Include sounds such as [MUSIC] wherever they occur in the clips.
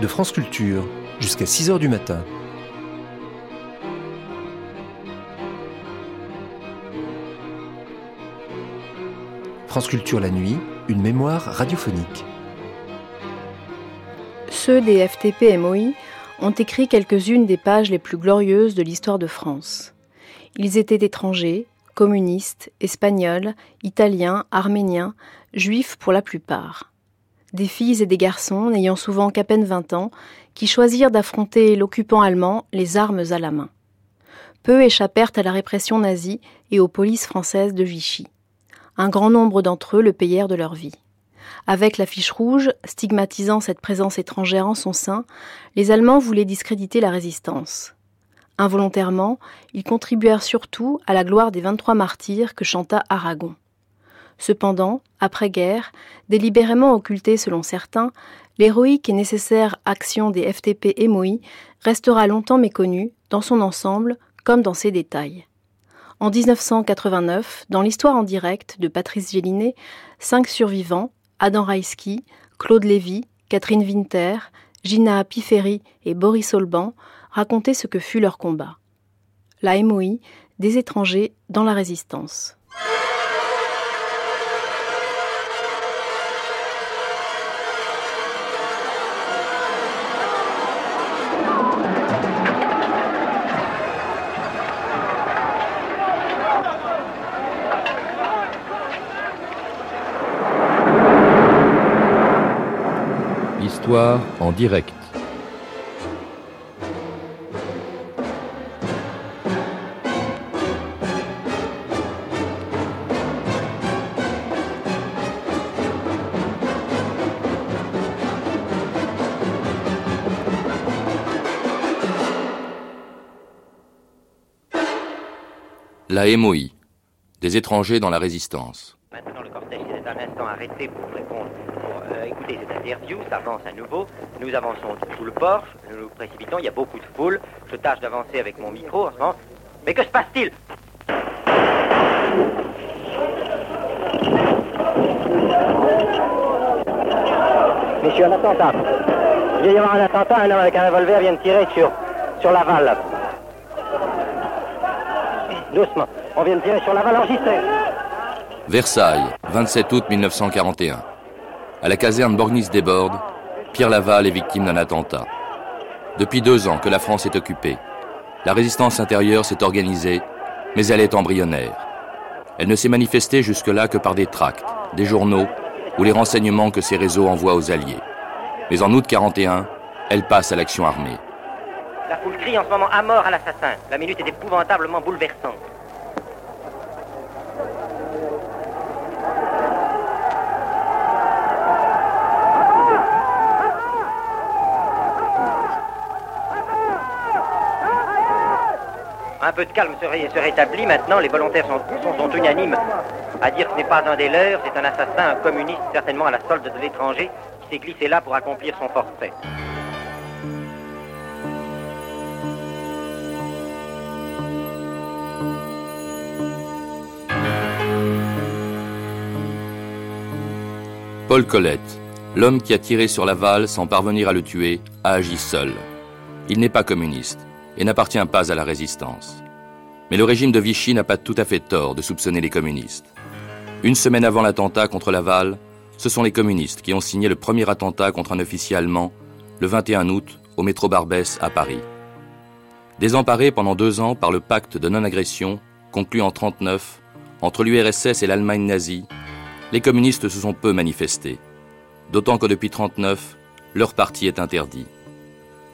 de France Culture, jusqu'à 6 h du matin. France Culture la nuit, une mémoire radiophonique. Ceux des FTP-MOI ont écrit quelques-unes des pages les plus glorieuses de l'histoire de France. Ils étaient étrangers, communistes, espagnols, italiens, arméniens, juifs pour la plupart. Des filles et des garçons n'ayant souvent qu'à peine 20 ans, qui choisirent d'affronter l'occupant allemand les armes à la main. Peu échappèrent à la répression nazie et aux polices françaises de Vichy. Un grand nombre d'entre eux le payèrent de leur vie. Avec la fiche rouge, stigmatisant cette présence étrangère en son sein, les Allemands voulaient discréditer la résistance. Involontairement, ils contribuèrent surtout à la gloire des 23 martyrs que chanta Aragon. Cependant, après-guerre, délibérément occultée selon certains, l'héroïque et nécessaire action des FTP MOI restera longtemps méconnue, dans son ensemble comme dans ses détails. En 1989, dans l'histoire en direct de Patrice Gélinet, cinq survivants, Adam Raïski, Claude Lévy, Catherine Winter, Gina Piferi et Boris Olban racontaient ce que fut leur combat. La MOI, des étrangers dans la résistance. En direct. La MOI, des étrangers dans la résistance. Maintenant, le cortège est un instant arrêté pour répondre écoutez cette interview, ça avance à nouveau. Nous avançons sous le porche, nous nous précipitons, il y a beaucoup de foule. Je tâche d'avancer avec mon micro en ce moment. Mais que se passe-t-il? Monsieur, un attentat. Il vient y avoir un attentat, un homme avec un revolver vient de tirer sur, sur Laval. Doucement, on vient de tirer sur Laval, enregistré. Versailles, 27 août 1941. À la caserne Borgnis-Desbordes, Pierre Laval est victime d'un attentat. Depuis deux ans que la France est occupée, la résistance intérieure s'est organisée, mais elle est embryonnaire. Elle ne s'est manifestée jusque-là que par des tracts, des journaux ou les renseignements que ces réseaux envoient aux Alliés. Mais en août 41, elle passe à l'action armée. La foule crie en ce moment à mort à l'assassin. La minute est épouvantablement bouleversante. Peu de calme se, rétablit. Maintenant, les volontaires sont, sont, unanimes à dire que ce n'est pas un des leurs, c'est un assassin, un communiste, certainement à la solde de l'étranger, qui s'est glissé là pour accomplir son forfait. Paul Colette, l'homme qui a tiré sur Laval sans parvenir à le tuer, a agi seul. Il n'est pas communiste et n'appartient pas à la résistance. Mais le régime de Vichy n'a pas tout à fait tort de soupçonner les communistes. Une semaine avant l'attentat contre Laval, ce sont les communistes qui ont signé le premier attentat contre un officier allemand le 21 août au métro Barbès à Paris. Désemparés pendant deux ans par le pacte de non-agression conclu en 1939 entre l'URSS et l'Allemagne nazie, les communistes se sont peu manifestés. D'autant que depuis 1939, leur parti est interdit.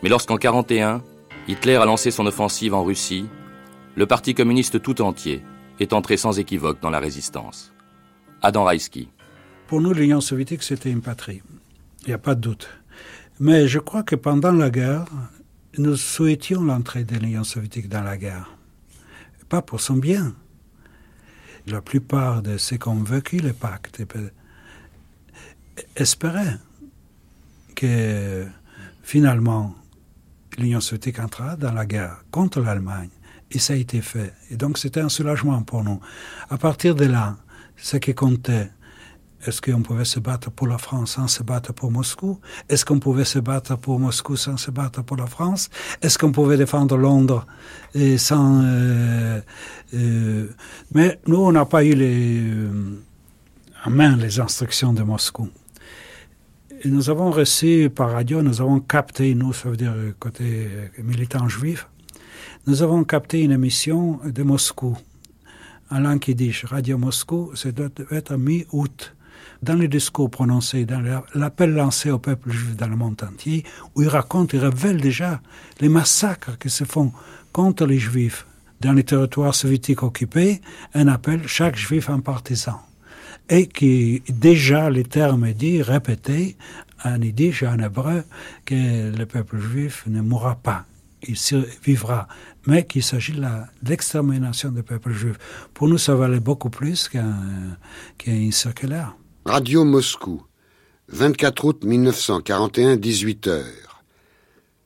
Mais lorsqu'en 1941, Hitler a lancé son offensive en Russie, le Parti communiste tout entier est entré sans équivoque dans la résistance. Adam Raïski. Pour nous, l'Union soviétique, c'était une patrie. Il n'y a pas de doute. Mais je crois que pendant la guerre, nous souhaitions l'entrée de l'Union soviétique dans la guerre. Pas pour son bien. La plupart de ceux qui ont vécu le pacte espéraient que finalement l'Union soviétique entra dans la guerre contre l'Allemagne. Et ça a été fait. Et donc c'était un soulagement pour nous. À partir de là, ce qui comptait, Est-ce qu'on pouvait se battre pour la France sans se battre pour Moscou? Est-ce qu'on pouvait se battre pour Moscou sans se battre pour la France? Est-ce qu'on pouvait défendre Londres et sans... Euh, euh, mais nous, on n'a pas eu les, euh, en main les instructions de Moscou. Et nous avons reçu par radio, nous avons capté, nous, ça veut dire côté militant juif, nous avons capté une émission de Moscou, en langue yiddish, Radio Moscou, ça doit être mi-août. Dans les discours prononcés, dans l'appel lancé au peuple juif dans le monde entier, où il raconte, il révèle déjà les massacres qui se font contre les juifs dans les territoires soviétiques occupés, un appel chaque juif en partisan. Et qui, déjà, les termes dit, répétés, en yiddish et en hébreu, que le peuple juif ne mourra pas, il survivra, mais qu'il s'agit de l'extermination du peuple juif. Pour nous, ça valait beaucoup plus qu'un qu circulaire. Radio Moscou, 24 août 1941, 18 h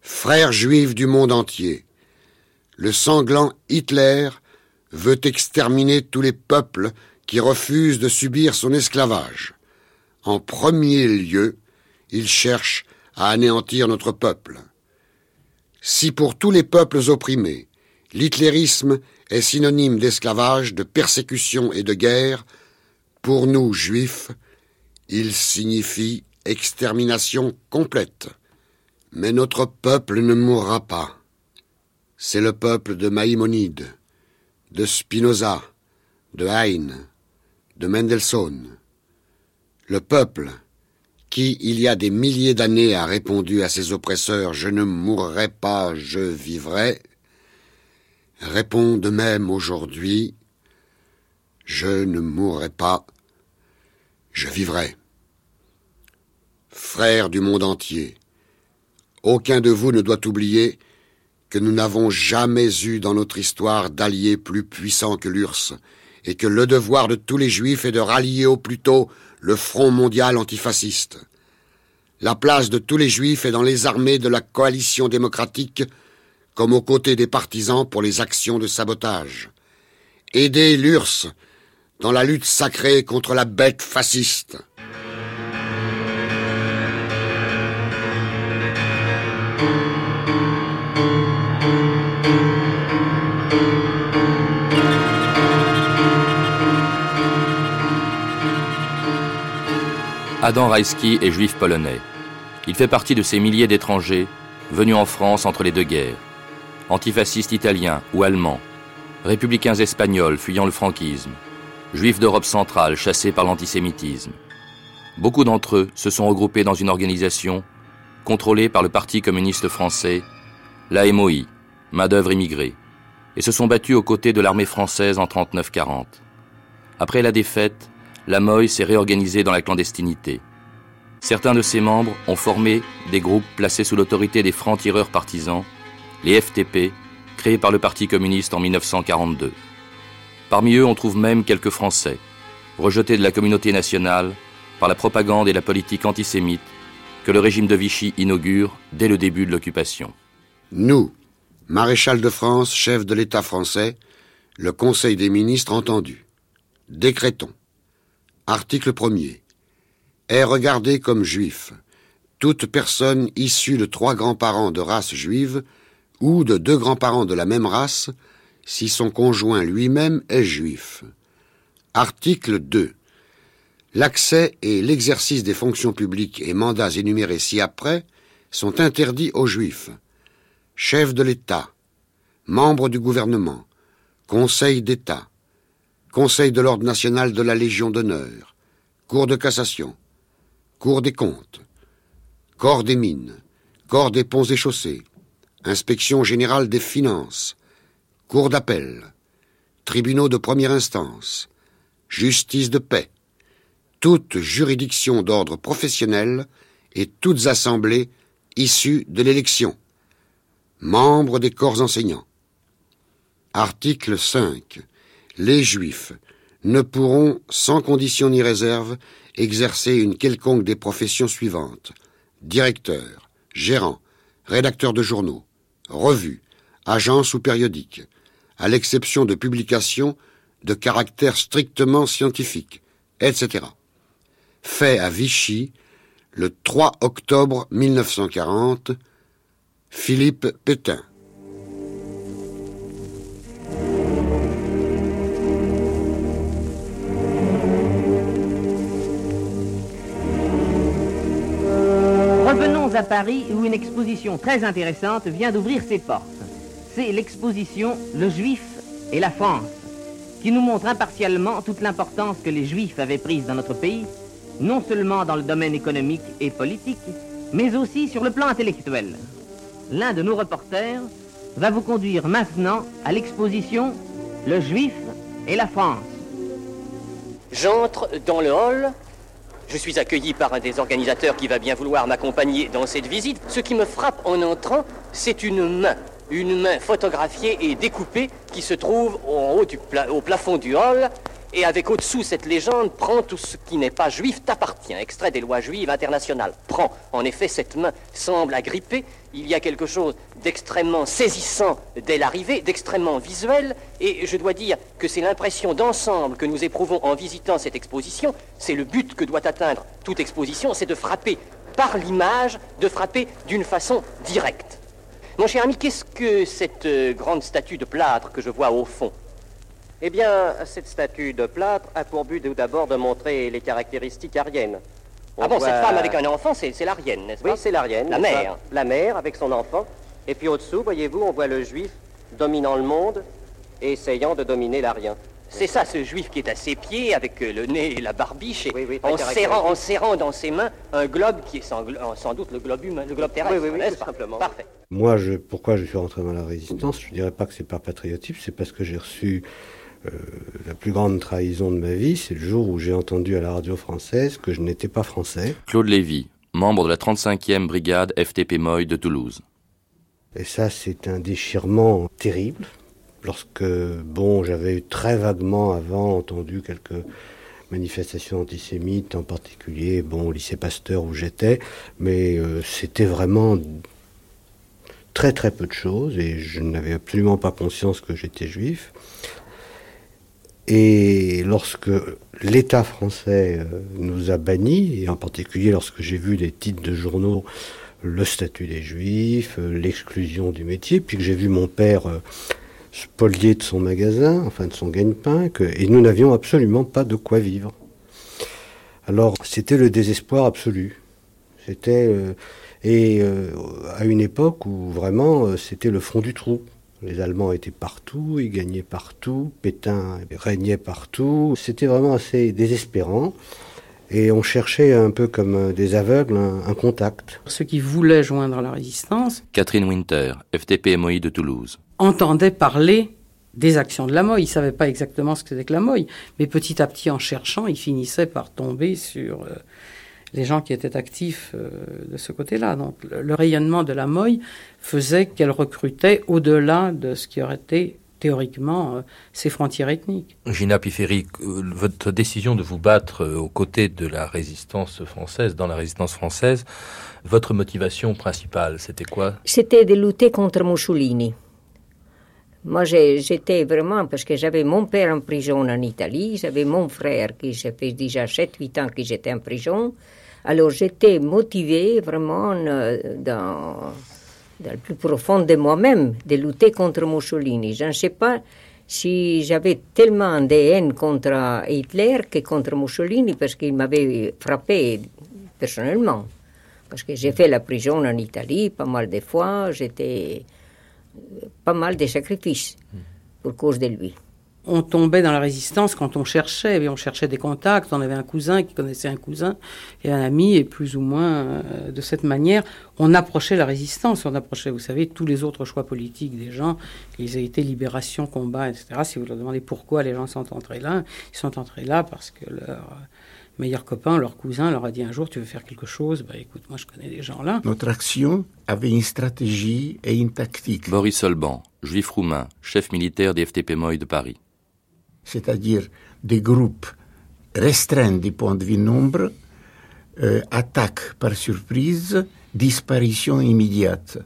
Frères juifs du monde entier, le sanglant Hitler veut exterminer tous les peuples qui refusent de subir son esclavage. En premier lieu, il cherche à anéantir notre peuple. Si pour tous les peuples opprimés, l'hitlérisme est synonyme d'esclavage, de persécution et de guerre, pour nous, juifs, il signifie extermination complète. Mais notre peuple ne mourra pas. C'est le peuple de Maïmonide, de Spinoza, de Heine, de Mendelssohn. Le peuple qui, il y a des milliers d'années, a répondu à ses oppresseurs Je ne mourrai pas, je vivrai, répond de même aujourd'hui Je ne mourrai pas, je vivrai frères du monde entier, aucun de vous ne doit oublier que nous n'avons jamais eu dans notre histoire d'alliés plus puissants que l'URSS, et que le devoir de tous les juifs est de rallier au plus tôt le Front mondial antifasciste. La place de tous les juifs est dans les armées de la coalition démocratique, comme aux côtés des partisans pour les actions de sabotage. Aider l'URSS dans la lutte sacrée contre la bête fasciste. Adam Rajski est juif polonais. Il fait partie de ces milliers d'étrangers venus en France entre les deux guerres. Antifascistes italiens ou allemands, républicains espagnols fuyant le franquisme, juifs d'Europe centrale chassés par l'antisémitisme. Beaucoup d'entre eux se sont regroupés dans une organisation contrôlée par le Parti communiste français, la MOI, main-d'œuvre immigrée, et se sont battus aux côtés de l'armée française en 39-40. Après la défaite, la MOI s'est réorganisée dans la clandestinité. Certains de ses membres ont formé des groupes placés sous l'autorité des francs-tireurs partisans, les FTP, créés par le Parti communiste en 1942. Parmi eux, on trouve même quelques Français, rejetés de la communauté nationale par la propagande et la politique antisémite que le régime de Vichy inaugure dès le début de l'occupation. Nous, maréchal de France, chef de l'État français, le Conseil des ministres entendu, décrétons Article 1er. Est regardé comme juif toute personne issue de trois grands-parents de race juive ou de deux grands-parents de la même race si son conjoint lui-même est juif. Article 2. L'accès et l'exercice des fonctions publiques et mandats énumérés ci-après sont interdits aux juifs. Chef de l'État, membres du gouvernement, Conseil d'État, Conseil de l'Ordre national de la Légion d'honneur, Cour de cassation, Cour des comptes, Corps des mines, Corps des ponts et chaussées, Inspection générale des finances, Cour d'appel, Tribunaux de première instance, Justice de paix, toutes juridictions d'ordre professionnel et toutes assemblées issues de l'élection, membres des corps enseignants. Article 5 les Juifs ne pourront, sans condition ni réserve, exercer une quelconque des professions suivantes directeur, gérant, rédacteur de journaux, revues, agences ou périodiques, à l'exception de publications de caractère strictement scientifique, etc. fait à Vichy le 3 octobre 1940, Philippe Pétain. À Paris où une exposition très intéressante vient d'ouvrir ses portes. C'est l'exposition Le Juif et la France, qui nous montre impartialement toute l'importance que les Juifs avaient prise dans notre pays, non seulement dans le domaine économique et politique, mais aussi sur le plan intellectuel. L'un de nos reporters va vous conduire maintenant à l'exposition Le Juif et la France. J'entre dans le hall. Je suis accueilli par un des organisateurs qui va bien vouloir m'accompagner dans cette visite. Ce qui me frappe en entrant, c'est une main. Une main photographiée et découpée qui se trouve au plafond du hall. Et avec au-dessous cette légende, prends tout ce qui n'est pas juif t'appartient. Extrait des lois juives internationales. Prends. En effet, cette main semble agrippée. Il y a quelque chose d'extrêmement saisissant dès l'arrivée, d'extrêmement visuel. Et je dois dire que c'est l'impression d'ensemble que nous éprouvons en visitant cette exposition. C'est le but que doit atteindre toute exposition, c'est de frapper par l'image, de frapper d'une façon directe. Mon cher ami, qu'est-ce que cette euh, grande statue de plâtre que je vois au fond? Eh bien, cette statue de plâtre a pour but tout d'abord de montrer les caractéristiques ariennes. On Ah bon, voit- cette femme avec un enfant, c'est c'est l'Arienne, n'est-ce pas Oui, c'est l'Arienne. La mère. pas La mère avec son enfant. Et puis au-dessous, voyez-vous, on voit le juif dominant le monde et essayant de dominer l'Arien. C'est ça, ce juif qui est à ses pieds, avec euh, le nez et la barbiche, et Oui, oui, très en, serrant, en serrant dans ses mains un globe qui est sans, sans doute le globe humain, le globe terrestre, Oui, oui, oui, n'est-ce tout pas simplement. Parfait. Moi, je, pourquoi je suis rentré dans la résistance? Je dirais pas que c'est par patriotisme, c'est parce que j'ai reçu euh, la plus grande trahison de ma vie. C'est le jour où j'ai entendu à la radio française que je n'étais pas français. Claude Lévy, membre de la 35e brigade FTP Moy de Toulouse. Et ça, c'est un déchirement terrible. Lorsque, bon, j'avais très vaguement avant entendu quelques manifestations antisémites, en particulier, bon, au lycée Pasteur où j'étais, mais euh, c'était vraiment très très peu de choses et je n'avais absolument pas conscience que j'étais juif. Et lorsque l'État français euh, nous a bannis, et en particulier lorsque j'ai vu des titres de journaux, le statut des juifs, euh, l'exclusion du métier, puis que j'ai vu mon père euh, spolié de son magasin, enfin de son gagne-pain, et nous n'avions absolument pas de quoi vivre. Alors c'était le désespoir absolu. C'était et à une époque où vraiment c'était le fond du trou. Les Allemands étaient partout, ils gagnaient partout, Pétain régnait partout. C'était vraiment assez désespérant. Et on cherchait un peu comme euh, des aveugles un, un contact. Ceux qui voulaient joindre la résistance Catherine Winter, FTP MOI de Toulouse. entendaient parler des actions de la MOI. Ils ne savaient pas exactement ce que c'était que la MOI, mais petit à petit, en cherchant, ils finissaient par tomber sur euh, les gens qui étaient actifs euh, de ce côté-là. Donc le, le rayonnement de la MOI faisait qu'elle recrutait au-delà de ce qui aurait été théoriquement euh, ses frontières ethniques. Gina Pifferi, euh, votre décision de vous battre euh, aux côtés de la résistance française, dans la résistance française, votre motivation principale, c'était quoi? C'était de lutter contre Mussolini. Moi, j'étais vraiment, parce que j'avais mon père en prison en Italie, j'avais mon frère qui, ça fait déjà 7-8 ans que j'étais en prison. Alors, j'étais motivée vraiment euh, dans, dans le plus profond de moi-même de lutter contre Mussolini. Je ne sais pas si j'avais tellement de haine contre Hitler que contre Mussolini, parce qu'il m'avait frappé personnellement. Parce que j'ai fait la prison en Italie pas mal de fois, j'étais euh, pas mal de sacrifices pour cause de lui. On tombait dans la résistance quand on cherchait, et on cherchait des contacts, on avait un cousin qui connaissait un cousin et un ami, et plus ou moins euh, de cette manière, on approchait la résistance, on approchait, vous savez, tous les autres choix politiques des gens, qu'ils aient été libération, combat, etc. Si vous leur demandez pourquoi les gens sont entrés là, ils sont entrés là parce que leur euh, meilleur copain, leur cousin, leur a dit un jour, tu veux faire quelque chose, bah écoute, moi je connais des gens là. Notre action avait une stratégie et une tactique, Boris Solban, juif roumain, chef militaire des FTP Moy de Paris. C'est-à-dire des groupes restreints du point de vue nombre, euh, attaque par surprise, disparition immédiate.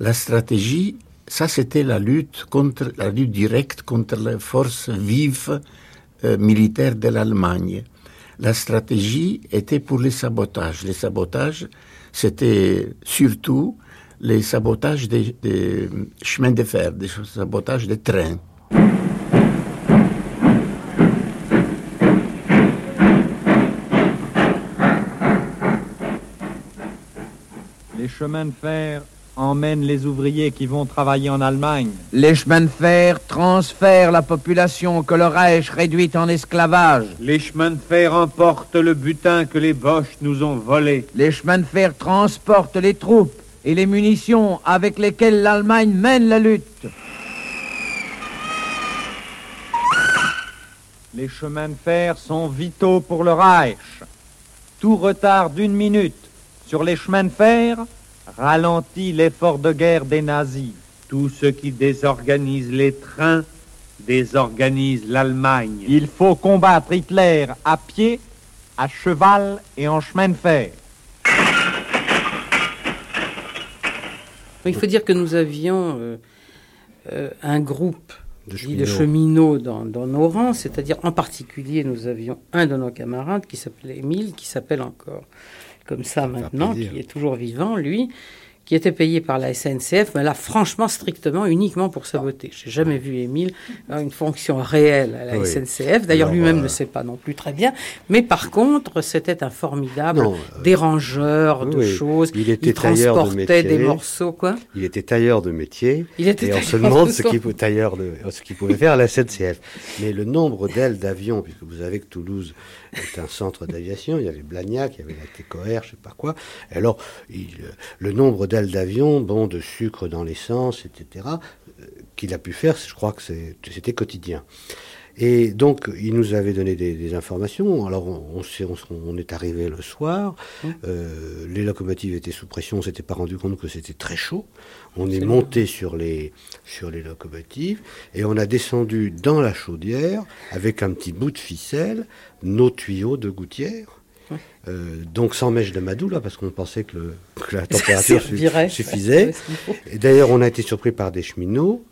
La stratégie, ça c'était la lutte contre la lutte directe contre les forces vives euh, militaires de l'Allemagne. la stratégie était pour les sabotages. Les sabotages, c'était surtout les sabotages des, des, chemins de fer, des sabotages des trains. Les chemins de fer emmènent les ouvriers qui vont travailler en Allemagne. Les chemins de fer transfèrent la population que le Reich réduit en esclavage. Les chemins de fer emportent le butin que les Boches nous ont volé. Les chemins de fer transportent les troupes et les munitions avec lesquelles l'Allemagne mène la lutte. Les chemins de fer sont vitaux pour le Reich. Tout retard d'une minute sur les chemins de fer ralentit l'effort de guerre des nazis. Tout ce qui désorganise les trains désorganise l'Allemagne. Il faut combattre Hitler à pied, à cheval et en chemin de fer. Il faut dire que nous avions euh, euh, un groupe de cheminots, de cheminots dans, dans, nos rangs, c'est-à-dire en particulier nous avions un de nos camarades qui s'appelait Émile, qui s'appelle encore comme ça maintenant, qui est toujours vivant, lui, qui était payé par la SNCF, mais là, franchement, strictement, uniquement pour saboter. J'ai jamais vu Émile avoir une fonction réelle à la oui. SNCF. D'ailleurs, lui-même euh... ne sait pas non plus très bien. Mais par contre, c'était un formidable non, euh... dérangeur de oui. choses. Il était il tailleur de transportait métier. des morceaux, quoi. Il était tailleur de métier. Il était et on tailleur se demande de ce qu'il tailleur de ce qu'il pouvait faire à la SNCF. Mais le nombre d'ailes d'avion, puisque vous savez que Toulouse est un centre d'aviation, il y avait Blagnac, il y avait la TECOR, je sais pas quoi. Alors, il- le nombre d'ailes d'avion, bon, de sucre dans l'essence, etc., euh, qu'il a pu faire, je crois que c'était quotidien. Et donc, il nous avait donné des, des informations. Alors, on, est arrivé le soir. Euh, les locomotives étaient sous pression. On s'était pas rendu compte que c'était très chaud. On est monté sur les sur les locomotives et on a descendu dans la chaudière avec un petit bout de ficelle nos tuyaux de gouttière. Euh, donc sans mèche de Madou là parce qu'on pensait que, le- que la [LAUGHS] température suffisait. Ouais, d'ailleurs, on a été surpris par des cheminots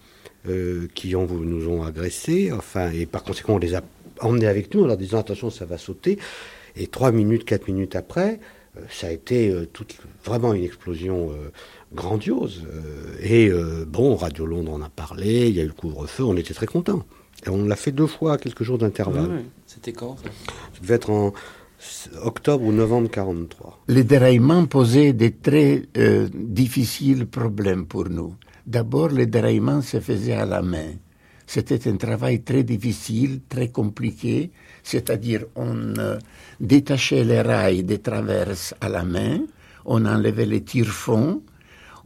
euh, qui ont, nous ont agressés, enfin, et par conséquent, on les a emmenés avec nous en leur disant attention, ça va sauter. Et trois minutes, quatre minutes après, euh, ça a été euh, toute- vraiment une explosion euh, grandiose. Euh, et euh, bon, Radio Londres en a parlé, il y a eu le couvre-feu, on était très contents. Et on l'a fait deux fois à quelques jours d'intervalle. C'était quand ça? Ça devait être en octobre ou novembre 43. Les déraillements posaient des très euh, difficiles problèmes pour nous. D'abord, les déraillements se faisaient à la main. C'était un travail très difficile, très compliqué, c'est-à-dire on euh, détachait les rails des traverses à la main, on enlevait les tire-fonds,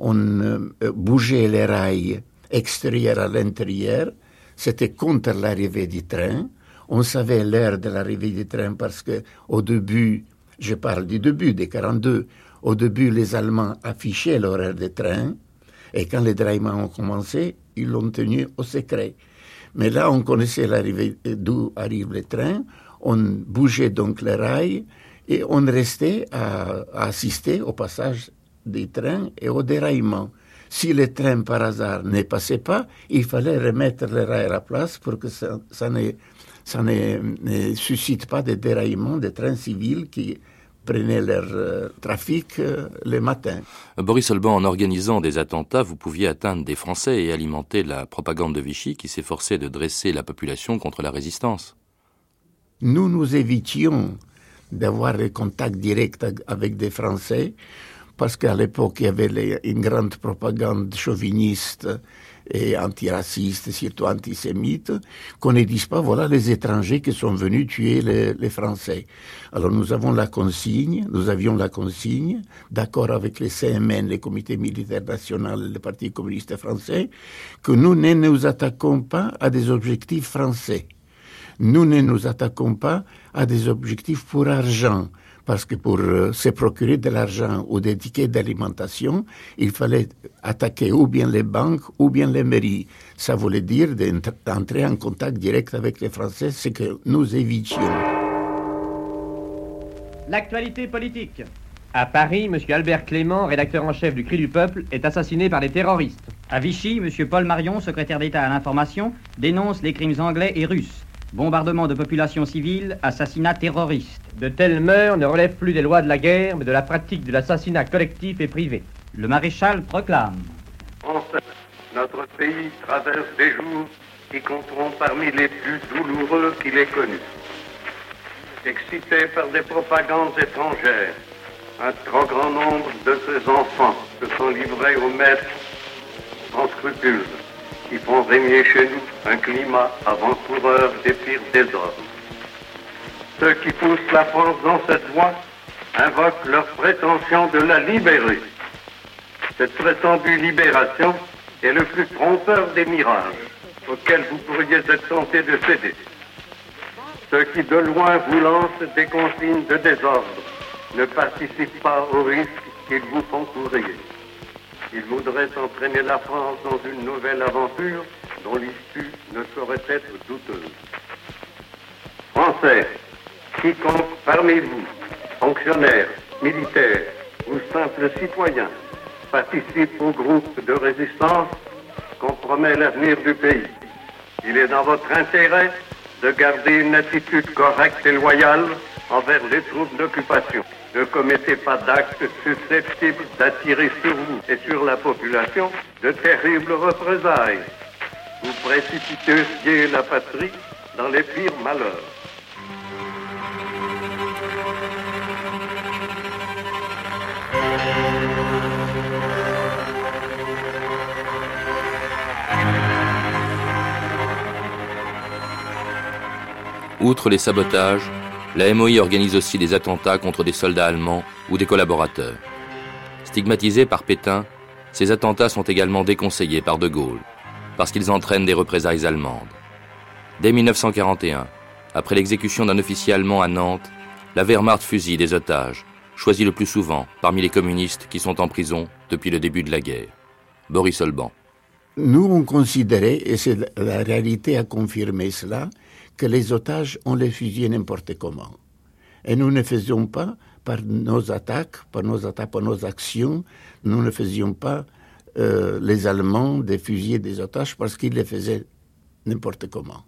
on euh, euh, bougeait les rails extérieurs à l'intérieur, c'était contre l'arrivée du train. On savait l'heure de l'arrivée du train parce que au début, je parle du début des 42, au début les Allemands affichaient l'horaire des trains et quand les déraillements ont commencé, ils l'ont tenu au secret. Mais là, on connaissait l'arrivée d'où arrivent les trains, on bougeait donc les rails et on restait à, assister au passage des trains et au déraillement. Si le train par hasard ne passait pas, il fallait remettre les rails à la place pour que ça, ne, suscite pas de déraillement des trains civils qui prenaient leur euh, trafic euh, le matin. Boris Olban, en organisant des attentats, vous pouviez atteindre des Français et alimenter la propagande de Vichy qui s'efforçait de dresser la population contre la résistance. Nous nous évitions d'avoir des contacts directs avec des Français parce qu'à l'époque, il y avait les- une grande propagande chauviniste et antiraciste, surtout antisémite, qu'on ne dise pas, voilà les étrangers qui sont venus tuer les, Français. Alors nous avons la consigne, nous avions la consigne, d'accord avec les CMN, les comités militaires nationaux le Parti communiste français, que nous ne nous attaquons pas à des objectifs français nous ne nous attaquons pas à des objectifs pour argent, parce que pour euh, se procurer de l'argent ou des tickets d'alimentation, il fallait attaquer ou bien les banques ou bien les mairies. Ça voulait dire d'entr- d'entrer en contact direct avec les Français, ce que nous évitions. L'actualité politique. À Paris, M. Albert Clément, rédacteur en chef du Cri du Peuple, est assassiné par des terroristes. À Vichy, M. Paul Marion, secrétaire d'État à l'information, dénonce les crimes anglais et russes. Bombardement de populations civiles, assassinats terroristes. De telles mœurs ne relèvent plus des lois de la guerre, mais de la pratique de l'assassinat collectif et privé. Le maréchal proclame. Français, notre pays traverse des jours qui compteront parmi les plus douloureux qu'il ait connus. Excité par des propagandes étrangères, un trop grand nombre de ses enfants se sont livrés aux maîtres sans scrupules, qui font régner chez nous un climat avant-coureur des pires désordres. Ceux qui poussent la France dans cette voie invoquent leur prétention de la libérer. Cette prétendue libération est le plus trompeur des mirages auxquels vous pourriez être tenté de céder. Ceux qui de loin vous lancent des consignes de désordre ne participent pas au risque qu'ils vous font courir. Ils voudraient entraîner la France dans une nouvelle aventure dont l'issue ne saurait être douteuse. Français, quiconque parmi vous, fonctionnaires, militaires ou simples citoyens, participe au groupe de résistance, compromet l'avenir du pays. Il est dans votre intérêt de garder une attitude correcte et loyale envers les troupes d'occupation. Ne commettez pas d'actes susceptibles d'attirer sur vous et sur la population de terribles représailles. Vous précipiteriez la patrie dans les pires malheurs. Outre les sabotages, la MOI organise aussi des attentats contre des soldats allemands ou des collaborateurs. Stigmatisés par Pétain, ces attentats sont également déconseillés par De Gaulle, parce qu'ils entraînent des représailles allemandes. Dès 1941, après l'exécution d'un officier allemand à Nantes, la Wehrmacht fusille des otages, choisis le plus souvent parmi les communistes qui sont en prison depuis le début de la guerre. Boris Olban. Nous, on considérait, et c'est la réalité a confirmé cela, que les otages, on les fusillait n'importe comment. Et nous ne faisions pas, par nos attaques, par nos attaques, par nos actions, nous ne faisions pas euh, les Allemands des fusillés des otages parce qu'ils les faisaient n'importe comment.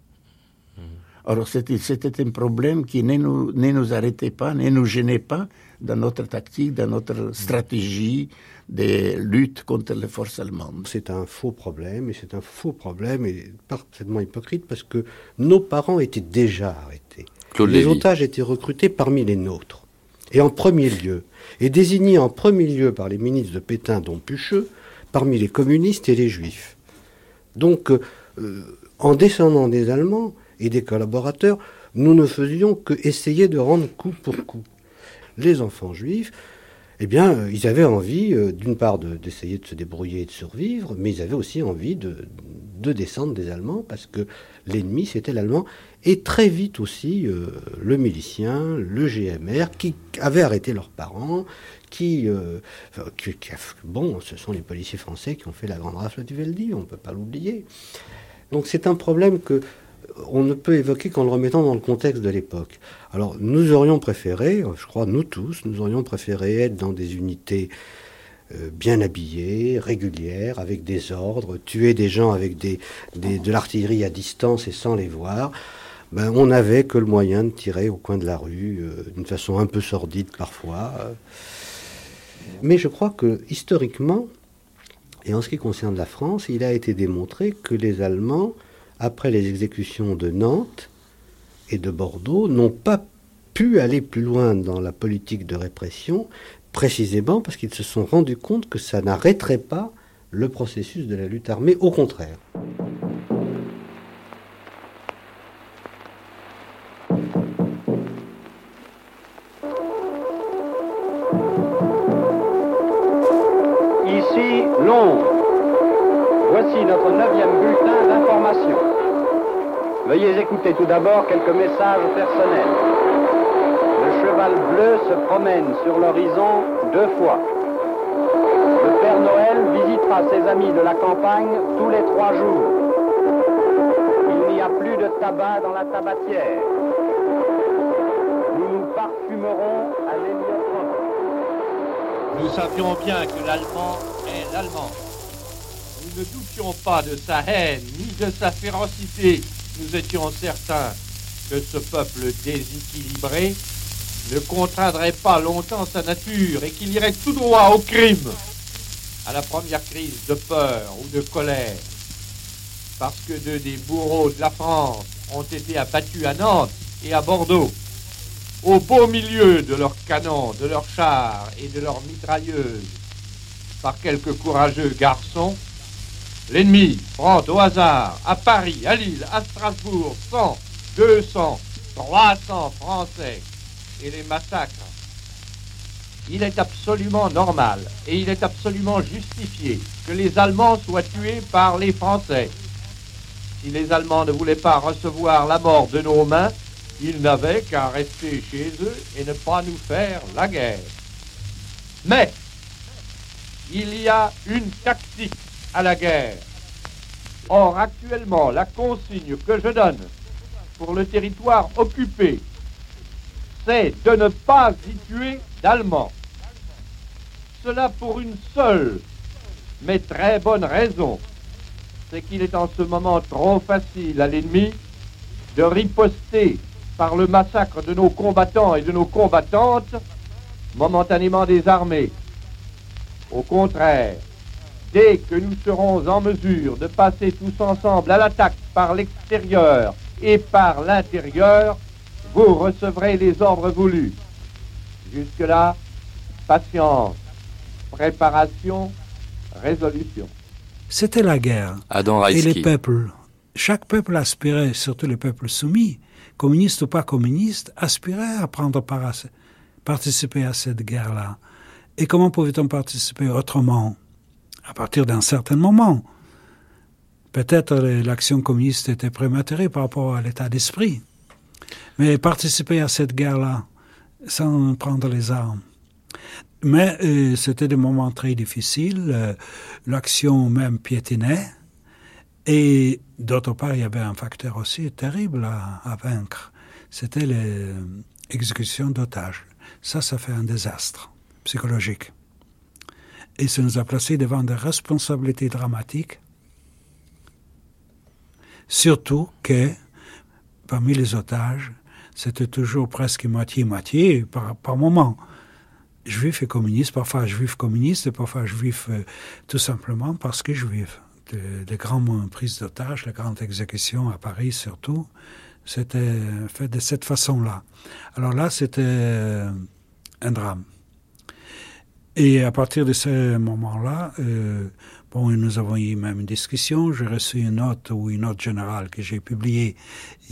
Alors c'était un problème qui ne nous, ne nous arrêtait pas, ne nous gênait pas dans notre tactique, dans notre stratégie de lutte contre les forces allemandes. C'est un faux problème, et c'est un faux problème, et parfaitement hypocrite, parce que nos parents étaient déjà arrêtés. les otages étaient recrutés parmi les nôtres, et en premier lieu, et désignés en premier lieu par les ministres de Pétain, dont Pucheux, parmi les communistes et les juifs. Donc, euh, en descendant des Allemands, et des collaborateurs, nous ne faisions que essayer de rendre coup pour coup. Les enfants juifs, eh bien, euh, ils avaient envie, euh, d'une part, d'essayer de, se débrouiller et de survivre, mais ils avaient aussi envie de, descendre des Allemands, parce que l'ennemi, c'était l'Allemand, et très vite aussi euh, le milicien, le GMR, qui avaient arrêté leurs parents, qui, Bon, ce sont les policiers français qui ont fait la grande rafle du Veldi, on ne peut pas l'oublier. Donc c'est un problème que on ne peut évoquer qu'en le remettant dans le contexte de l'époque. Alors nous aurions préféré, je crois nous tous, nous aurions préféré être dans des unités euh, bien habillées, régulières, avec des ordres, tuer des gens avec de l'artillerie à distance et sans les voir. Ben, on n'avait que le moyen de tirer au coin de la rue, euh, d'une façon un peu sordide parfois. Mais je crois que historiquement, et en ce qui concerne la France, il a été démontré que les Allemands après les exécutions de Nantes et de Bordeaux, n'ont pas pu aller plus loin dans la politique de répression, précisément parce qu'ils se sont rendus compte que ça n'arrêterait pas le processus de la lutte armée, au contraire. Veuillez écouter tout d'abord quelques messages personnels. Le cheval bleu se promène sur l'horizon deux fois. Le Père Noël visitera ses amis de la campagne tous les trois jours. Il n'y a plus de tabac dans la tabatière. Nous nous parfumerons à l'héliotrophe. Nous savions bien que l'Allemand est l'Allemand. Nous ne doutions pas de sa haine ni de sa férocité nous étions certains que ce peuple déséquilibré ne contraindrait pas longtemps sa nature et qu'il irait tout droit au crime, à la première crise de peur ou de colère, parce que deux des bourreaux de la France ont été abattus à Nantes et à Bordeaux, au beau milieu de leurs canons, de leurs chars et de leurs mitrailleuses, par quelques courageux garçons, l'ennemi prend au hasard à Paris, à Lille, à Strasbourg 100, 200, 300 Français et les massacres. Il est absolument normal et il est absolument justifié que les Allemands soient tués par les Français. Si les Allemands ne voulaient pas recevoir la mort de nos mains, ils n'avaient qu'à rester chez eux et ne pas nous faire la guerre. Mais il y a une tactique à la guerre. Or, actuellement, la consigne que je donne pour le territoire occupé, c'est de ne pas y tuer d'Allemands. Cela pour une seule, mais très bonne raison, c'est qu'il est en ce moment trop facile à l'ennemi de riposter par le massacre de nos combattants et de nos combattantes momentanément désarmés. Au contraire, dès que nous serons en mesure de passer tous ensemble à l'attaque par l'extérieur et par l'intérieur, vous recevrez les ordres voulus. Jusque-là, patience, préparation, résolution. C'était la guerre. Adam Et les peuples, chaque peuple aspirait, surtout les peuples soumis, communistes ou pas communistes, aspirait à prendre part à ce- participer à cette guerre-là. Et comment pouvait-on participer autrement? À partir d'un certain moment. Peut-être euh, l'action communiste était prématurée par rapport à l'état d'esprit. Mais participer à cette guerre-là, sans prendre les armes. Mais euh, c'était des moments très difficiles. euh, L'action même piétinait. Et d'autre part, il y avait un facteur aussi terrible à, à vaincre. C'était l'exécution d'otages. Ça, ça fait un désastre psychologique. Et ça nous a placés devant des responsabilités dramatiques. Surtout que parmi les otages, c'était toujours presque moitié-moitié par, par moment. Juifs et communistes, parfois juifs communistes et parfois juifs euh, tout simplement parce que juifs. De- Les grandes prises d'otages, les grandes exécutions à Paris surtout, c'était fait de cette façon-là. Alors là, c'était euh, un drame. Et à partir de ce moment-là, euh, bon, nous avons eu même une discussion. J'ai reçu une note ou une note générale que j'ai publiée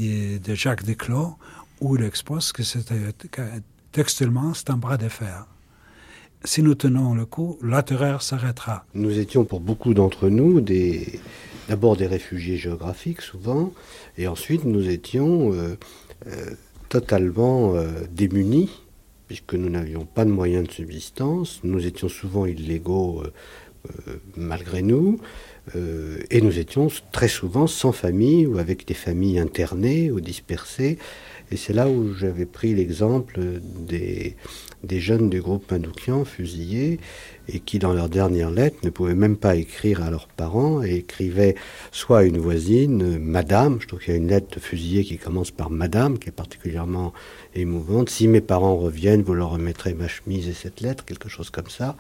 euh, de Jacques Desclos, où il expose que textuellement, c'est un bras de fer. Si nous tenons le coup, la terreur s'arrêtera. Nous étions pour beaucoup d'entre nous d'abord des réfugiés géographiques souvent, et ensuite nous étions euh, totalement démunis puisque nous n'avions pas de moyens de subsistance, nous étions souvent illégaux euh, euh, malgré nous, euh, et nous étions très souvent sans famille ou avec des familles internées ou dispersées. Et c'est là où j'avais pris l'exemple des, jeunes du groupe Mandoukian fusillés et qui, dans leur dernière lettre, ne pouvaient même pas écrire à leurs parents et écrivaient soit à une voisine, Madame, je trouve qu'il y a une lettre de fusillé qui commence par Madame, qui est particulièrement émouvante. Si mes parents reviennent, vous leur remettrez ma chemise et cette lettre, quelque chose comme ça.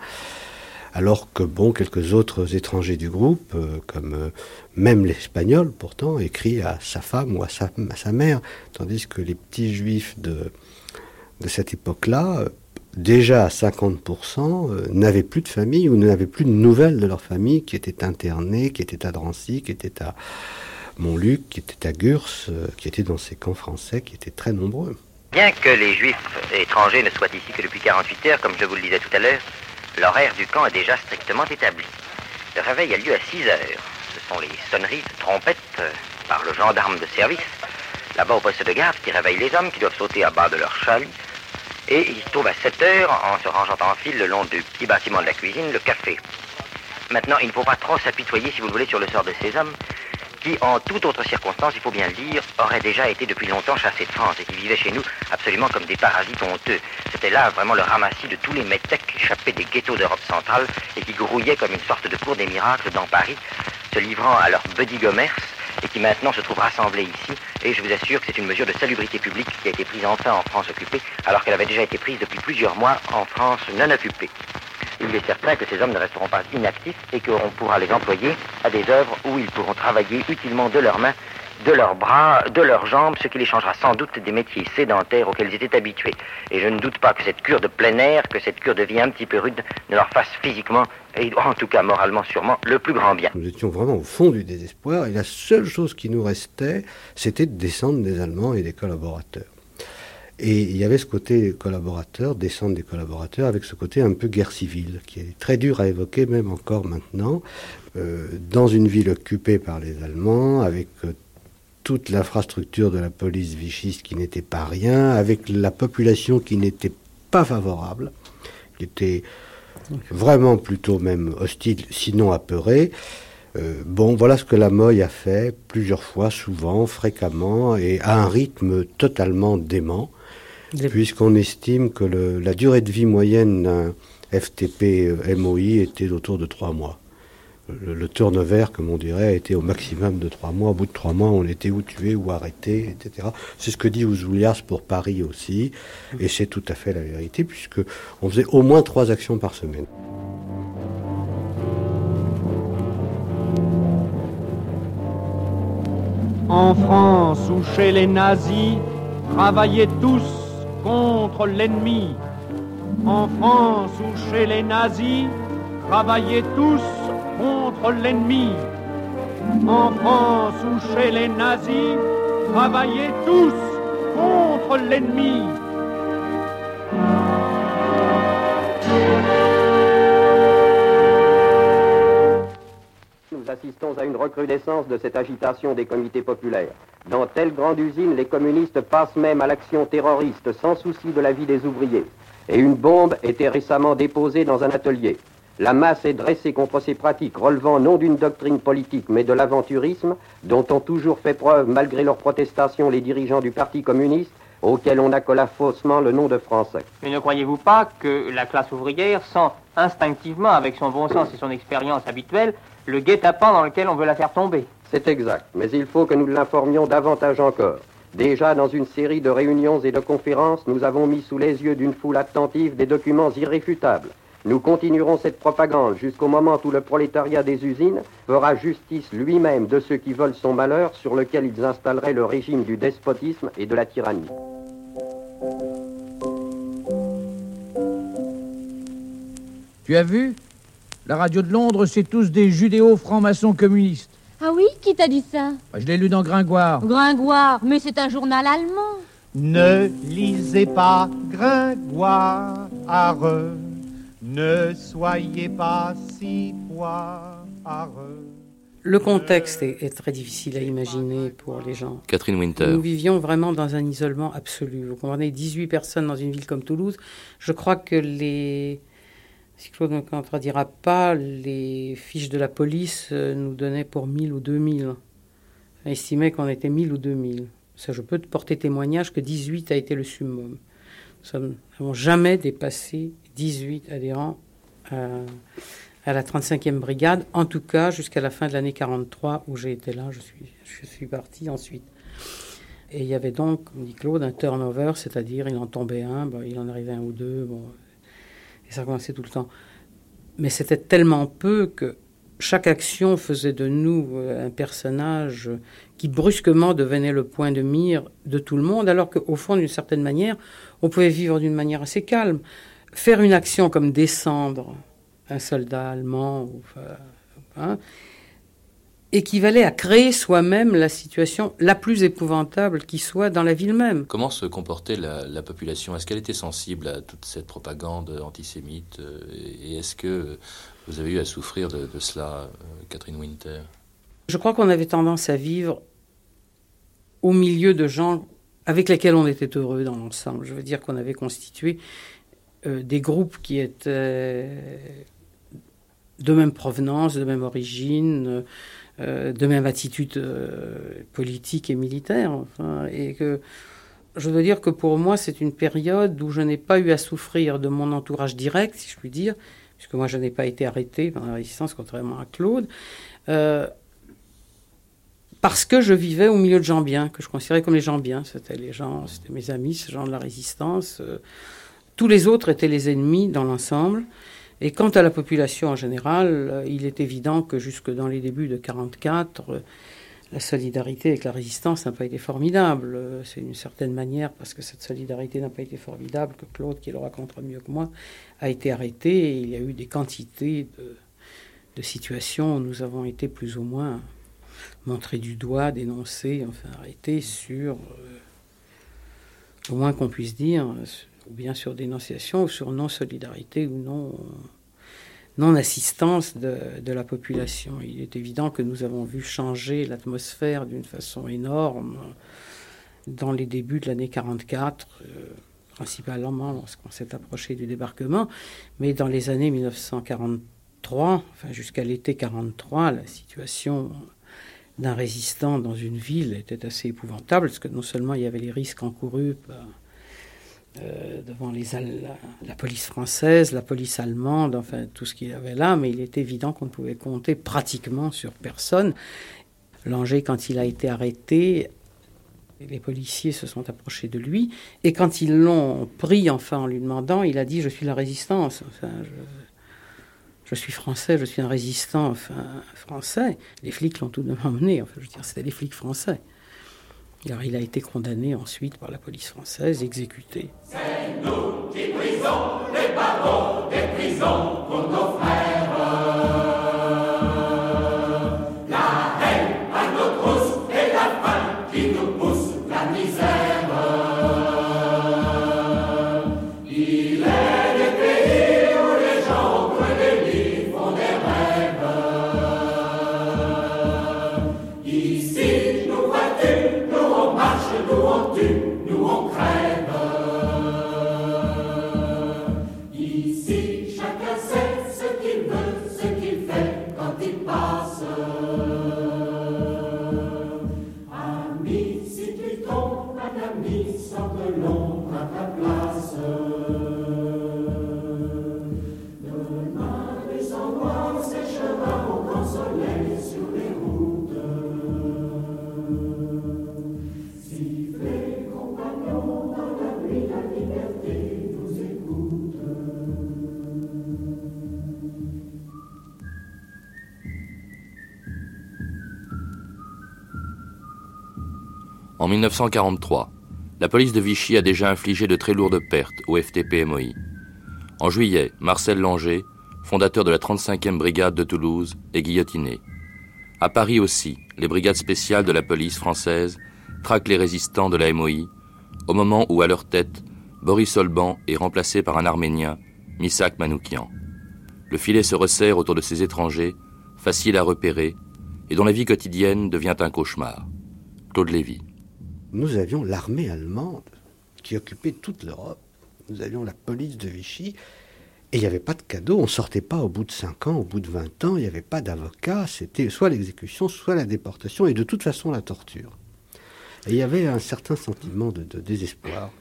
Alors que, bon, quelques autres étrangers du groupe, euh, comme euh, même l'espagnol pourtant, écrit à sa femme ou à sa, mère, tandis que les petits juifs de, de cette époque-là, euh, déjà à 50%, euh, n'avaient plus de famille ou n'avaient plus de nouvelles de leur famille qui étaient internées, qui étaient à Drancy, qui étaient à Montluc, qui étaient à Gurs, qui étaient dans ces camps français, qui étaient très nombreux. Bien que les juifs étrangers ne soient ici que depuis 48 heures, comme je vous le disais tout à l'heure, l'horaire du camp est déjà strictement établi. Le réveil a lieu à 6 heures. Ce sont les sonneries de trompettes euh, par le gendarme de service, là-bas au poste de garde, qui réveille les hommes qui doivent sauter à bas de leur chalut. Et ils trouvent à 7 heures, en se rangeant en file le long du petit bâtiment de la cuisine, le café. Maintenant, il ne faut pas trop s'apitoyer, si vous le voulez, sur le sort de ces hommes, qui, en toute autre circonstance, il faut bien le dire, auraient déjà été depuis longtemps chassés de France et qui vivaient chez nous absolument comme des parasites honteux. C'était là vraiment le ramassis de tous les métèques échappés des ghettos d'Europe centrale et qui grouillaient comme une sorte de cour des miracles dans Paris, se livrant à leur buddy commerce et qui maintenant se trouve rassemblée ici. Et je vous assure que c'est une mesure de salubrité publique qui a été prise enfin en France occupée, alors qu'elle avait déjà été prise depuis plusieurs mois en France non occupée. Il est certain que ces hommes ne resteront pas inactifs et qu'on pourra les employer à des œuvres où ils pourront travailler utilement de leurs mains de leurs bras, de leurs jambes, ce qui les changera sans doute des métiers sédentaires auxquels ils étaient habitués. Et je ne doute pas que cette cure de plein air, que cette cure de vie un petit peu rude, ne leur fasse physiquement, et en tout cas moralement sûrement, le plus grand bien. Nous étions vraiment au fond du désespoir, et la seule chose qui nous restait, c'était de descendre des Allemands et des collaborateurs. Et il y avait ce côté collaborateur, descendre des collaborateurs, avec ce côté un peu guerre civile, qui est très dur à évoquer même encore maintenant, euh, dans une ville occupée par les Allemands, avec euh, toute l'infrastructure de la police vichiste qui n'était pas rien, avec la population qui n'était pas favorable, qui était vraiment plutôt même hostile, sinon apeurée. Euh, bon, voilà ce que la Moye a fait plusieurs fois, souvent, fréquemment, et à un rythme totalement dément, puisqu'on estime que la durée de vie moyenne d'un FTP MOI était autour de trois mois le, turnover, comme on dirait, était au maximum de trois mois. Au bout de trois mois, on était ou tué ou arrêté, etc. C'est ce que dit Ouzoulias pour Paris aussi, et c'est tout à fait la vérité, puisque on faisait au moins trois actions par semaine. En France ou chez les nazis, travaillez tous contre l'ennemi. En France ou chez les nazis, travaillez tous contre l'ennemi. En France ou chez les nazis, travaillez tous contre l'ennemi. Nous assistons à une recrudescence de cette agitation des comités populaires. Dans telle grande usine, les communistes passent même à l'action terroriste sans souci de la vie des ouvriers. Et une bombe était récemment déposée dans un atelier. La masse est dressée contre ces pratiques relevant non d'une doctrine politique mais de l'aventurisme dont ont toujours fait preuve malgré leurs protestations les dirigeants du Parti communiste auquel on accola faussement le nom de Français. Mais ne croyez-vous pas que la classe ouvrière sent instinctivement, avec son bon sens et son expérience habituelle, le guet-apens dans lequel on veut la faire tomber? C'est exact, mais il faut que nous l'informions davantage encore. Déjà dans une série de réunions et de conférences, nous avons mis sous les yeux d'une foule attentive des documents irréfutables nous continuerons cette propagande jusqu'au moment où le prolétariat des usines fera justice lui-même de ceux qui veulent son malheur, sur lequel ils installeraient le régime du despotisme et de la tyrannie. Tu as vu? La radio de Londres, c'est tous des judéo-francs-maçons communistes. Ah oui? Qui t'a dit ça? Bah, Je l'ai lu dans Gringoire. Gringoire Mais c'est un journal allemand. Ne lisez pas Gringoire. Ne soyez pas si poireux. Le contexte est, très difficile à imaginer pour les gens. Catherine Winter. Nous vivions vraiment dans un isolement absolu. Vous comprenez, 18 personnes dans une ville comme Toulouse. Je crois que les. Si Claude ne contredira pas, les fiches de la police euh, nous donnaient pour 1000 ou 2000. On estimait qu'on était 1000 ou 2000. Ça, je peux te porter témoignage que 18 a été le summum. Nous n'avons jamais dépassé 18 adhérents à, la 35e brigade, en tout cas jusqu'à la fin de l'année 43 où j'ai été là, je suis, je suis parti ensuite. Et il y avait donc, comme dit Claude, un turnover, c'est-à-dire il en tombait un, il en arrivait un ou deux, bon, et ça commençait tout le temps. Mais c'était tellement peu que chaque action faisait de nous euh, un personnage qui brusquement devenait le point de mire de tout le monde, alors qu'au fond, d'une certaine manière, on pouvait vivre d'une manière assez calme faire une action comme descendre un soldat allemand hein, équivalait à créer soi-même la situation la plus épouvantable qui soit dans la ville même. Comment se comportait la, population? Est-ce qu'elle était sensible à toute cette propagande antisémite euh, Et est-ce que vous avez eu à souffrir de, cela, euh, Catherine Winter? Je crois qu'on avait tendance à vivre au milieu de gens avec lesquels on était heureux dans l'ensemble. Je veux dire qu'on avait constitué euh, des groupes qui étaient de même provenance, de même origine, euh, de même attitude euh, politique et militaire. Et que je veux dire que pour moi, c'est une période où je n'ai pas eu à souffrir de mon entourage direct, si je puis dire, puisque moi, je n'ai pas été arrêté pendant la résistance, contrairement à Claude parce que je vivais au milieu de gens bien, que je considérais comme les gens bien. C'était les gens, c'était mes amis, ces gens de la résistance. Euh, tous les autres étaient les ennemis dans l'ensemble. Et quant à la population en général, euh, il est évident que jusque dans les débuts de 44, euh, la solidarité avec la résistance n'a pas été formidable. C'est d'une certaine manière, parce que cette solidarité n'a pas été formidable, que Claude, qui le racontera mieux que moi, a été arrêté. Il y a eu des quantités de, situations où nous avons été plus ou moins montrés du doigt, dénoncés, enfin arrêtés sur, euh, au moins qu'on puisse dire, ou bien sur dénonciation, ou sur non-solidarité ou non, non-assistance de, la population. Il est évident que nous avons vu changer l'atmosphère d'une façon énorme dans les débuts de l'année 44. Euh, principalement lorsqu'on s'est approché du débarquement, mais dans les années 1943, enfin jusqu'à l'été 43, la situation d'un résistant dans une ville était assez épouvantable, parce que non seulement il y avait les risques encourus euh, devant les, la, la, police française, la police allemande, enfin tout ce qu'il y avait là, mais il est évident qu'on ne pouvait compter pratiquement sur personne. Langer, quand il a été arrêté, les policiers se sont approchés de lui, et quand ils l'ont pris, enfin, en lui demandant, il a dit Je suis la résistance. Enfin, je, suis français, je suis un résistant enfin, français. Les flics l'ont tout de même emmené, enfin, je veux dire, c'était les flics français. Alors il a été condamné ensuite par la police française, exécuté. C'est nous qui brisons les barreaux des prisons pour nos frères. En 1943, la police de Vichy a déjà infligé de très lourdes pertes au FTP-MOI. En juillet, Marcel Langer, fondateur de la 35e brigade de Toulouse, est guillotiné. À Paris aussi, les brigades spéciales de la police française traquent les résistants de la MOI, au moment où, à leur tête, Boris Olban est remplacé par un Arménien, Misak Manoukian. Le filet se resserre autour de ces étrangers, faciles à repérer, et dont la vie quotidienne devient un cauchemar. Claude Lévy nous avions l'armée allemande qui occupait toute l'Europe. Nous avions la police de Vichy. Et il n'y avait pas de cadeau, on ne sortait pas au bout de 5 ans, au bout de 20 ans, il n'y avait pas d'avocat, c'était soit l'exécution, soit la déportation, et de toute façon la torture. Et il y avait un certain sentiment de, de désespoir.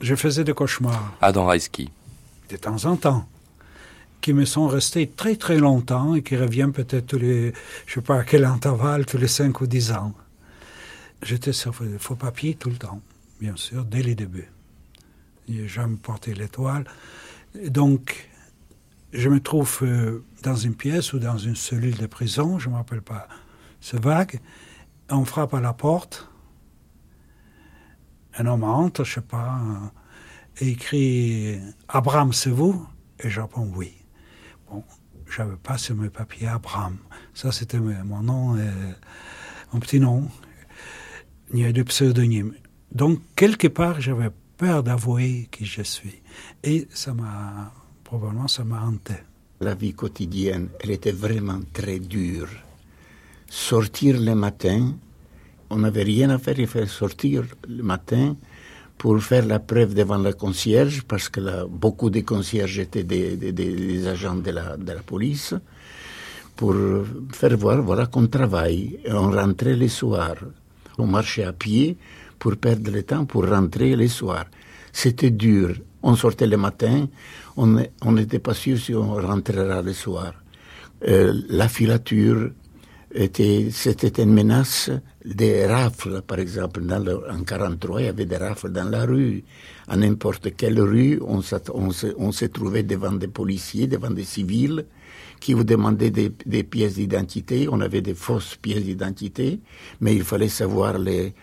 Je faisais des cauchemars. Adam Reisky. De temps en temps. Qui me sont restés très très longtemps et qui reviennent peut-être tous les, je sais pas à quel intervalle, tous les 5 ou 10 ans. J'étais sur faux papier tout le temps, bien sûr, dès les débuts. J'ai jamais porté l'étoile. Donc, je me trouve euh, dans une pièce ou dans une cellule de prison, je ne me rappelle pas, c'est vague. On frappe à la porte. Un homme entre, je ne sais pas, et écrit Abraham, c'est vous? Et je réponds oui. Bon, j'avais pas sur mes papiers Abraham. Ça, c'était mon nom, euh, mon petit nom a de pseudonymes. Donc, quelque part, j'avais peur d'avouer qui je suis. Et ça m'a, probablement, ça m'a hanté. La vie quotidienne, elle était vraiment très dure. Sortir le matin, on n'avait rien à faire, il fallait sortir le matin pour faire la preuve devant le concierge, parce que beaucoup de concierges étaient des agents de la, de la, police, pour faire voir voilà, qu'on travaille. Et on rentrait le soir. On marchait à pied pour perdre le temps, pour rentrer les soirs. C'était dur. On sortait le matin, on n'était pas sûr si on rentrera le soir. Euh, la filature, était, c'était une menace des rafles, par exemple. Dans le, en 43, il y avait des rafles dans la rue. À n'importe quelle rue, on, on, on se trouvait devant des policiers, devant des civils qui vous demandaient des, pièces d'identité. On avait des fausses pièces d'identité, mais il fallait savoir les,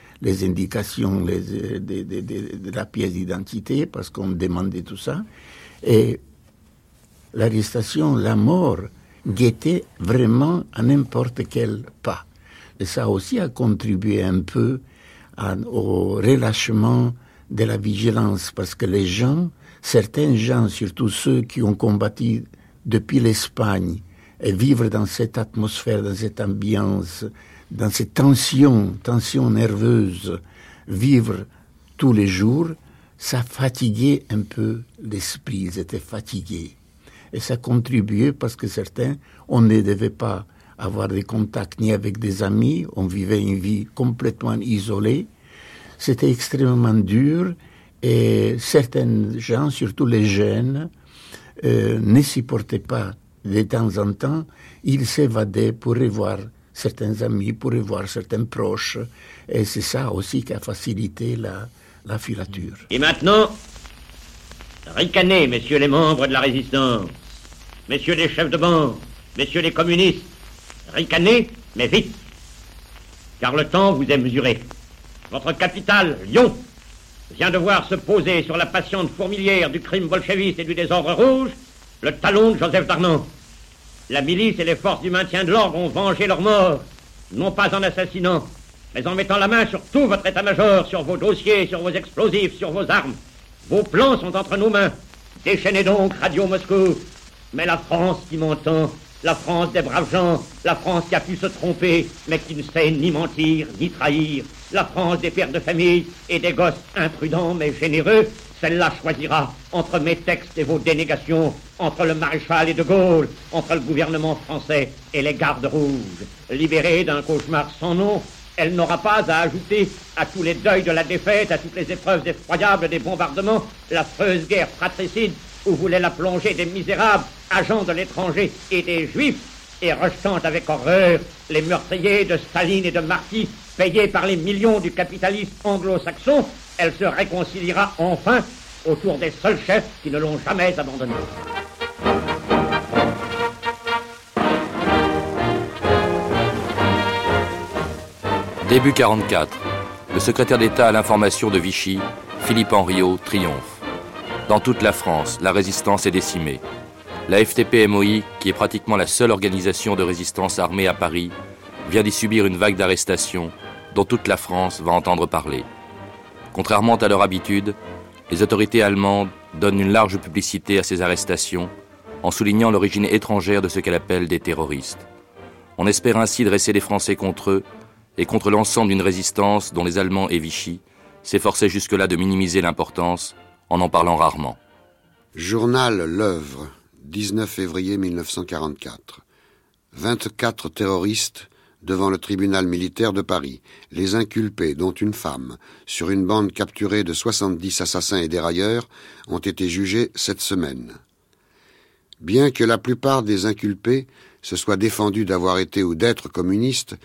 indications les, de, de, la pièce d'identité parce qu'on demandait tout ça. Et l'arrestation, la mort, guettait vraiment à n'importe quel pas. Et ça aussi a contribué un peu au relâchement de la vigilance, parce que les gens, certains gens, surtout ceux qui ont combattu depuis l'Espagne, et vivre dans cette atmosphère, dans cette ambiance, dans cette tension, tension nerveuse, vivre tous les jours, ça fatiguait un peu l'esprit, ils étaient fatigués. Et ça contribuait parce que certains, on ne devait pas avoir des contacts ni avec des amis, on vivait une vie complètement isolée. C'était extrêmement dur et certains gens, surtout les jeunes, euh, ne supportaient pas de temps en temps, ils s'évadaient pour revoir certains amis, pour revoir certains proches. Et c'est ça aussi qui a facilité la, la filature. Et maintenant, ricanez, messieurs les membres de la résistance, messieurs les chefs de bande, messieurs les communistes, ricanez, mais vite, car le temps vous est mesuré. Votre capitale, Lyon, vient de voir se poser sur la patiente fourmilière du crime bolchevique et du désordre rouge le talon de Joseph Darnan. La milice et les forces du maintien de l'ordre ont vengé leur mort, non pas en assassinant, mais en mettant la main sur tout votre état-major, sur vos dossiers, sur vos explosifs, sur vos armes. Vos plans sont entre nos mains. Déchaînez donc Radio Moscou. Mais la France qui m'entend, la France des braves gens, la France qui a pu se tromper, mais qui ne sait ni mentir, ni trahir, la France des pères de famille et des gosses imprudents mais généreux, celle-là choisira entre mes textes et vos dénégations, entre le maréchal et de Gaulle, entre le gouvernement français et les gardes rouges. Libérée d'un cauchemar sans nom, elle n'aura pas à ajouter à tous les deuils de la défaite, à toutes les épreuves effroyables des bombardements, l'affreuse guerre fratricide où voulaient la plonger des misérables agents de l'étranger et des juifs, et rejetant avec horreur les meurtriers de Staline et de Marty, payés par les millions du capitalisme anglo-saxon, elle se réconciliera enfin autour des seuls chefs qui ne l'ont jamais abandonnée. Début 44. Le secrétaire d'État à l'information de Vichy, Philippe Henriot, triomphe. Dans toute la France, la résistance est décimée. La FTP-MOI, qui est pratiquement la seule organisation de résistance armée à Paris, vient d'y subir une vague d'arrestations dont toute la France va entendre parler. Contrairement à leur habitude, les autorités allemandes donnent une large publicité à ces arrestations en soulignant l'origine étrangère de ce qu'elles appellent des terroristes. On espère ainsi dresser les Français contre eux et contre l'ensemble d'une résistance dont les Allemands et Vichy s'efforçaient jusque-là de minimiser l'importance en en parlant rarement. Journal L'œuvre, 19 février 1944. 24 terroristes devant le tribunal militaire de Paris. Les inculpés, dont une femme, sur une bande capturée de 70 assassins et dérailleurs, ont été jugés cette semaine. Bien que la plupart des inculpés se soient défendus d'avoir été ou d'être communistes,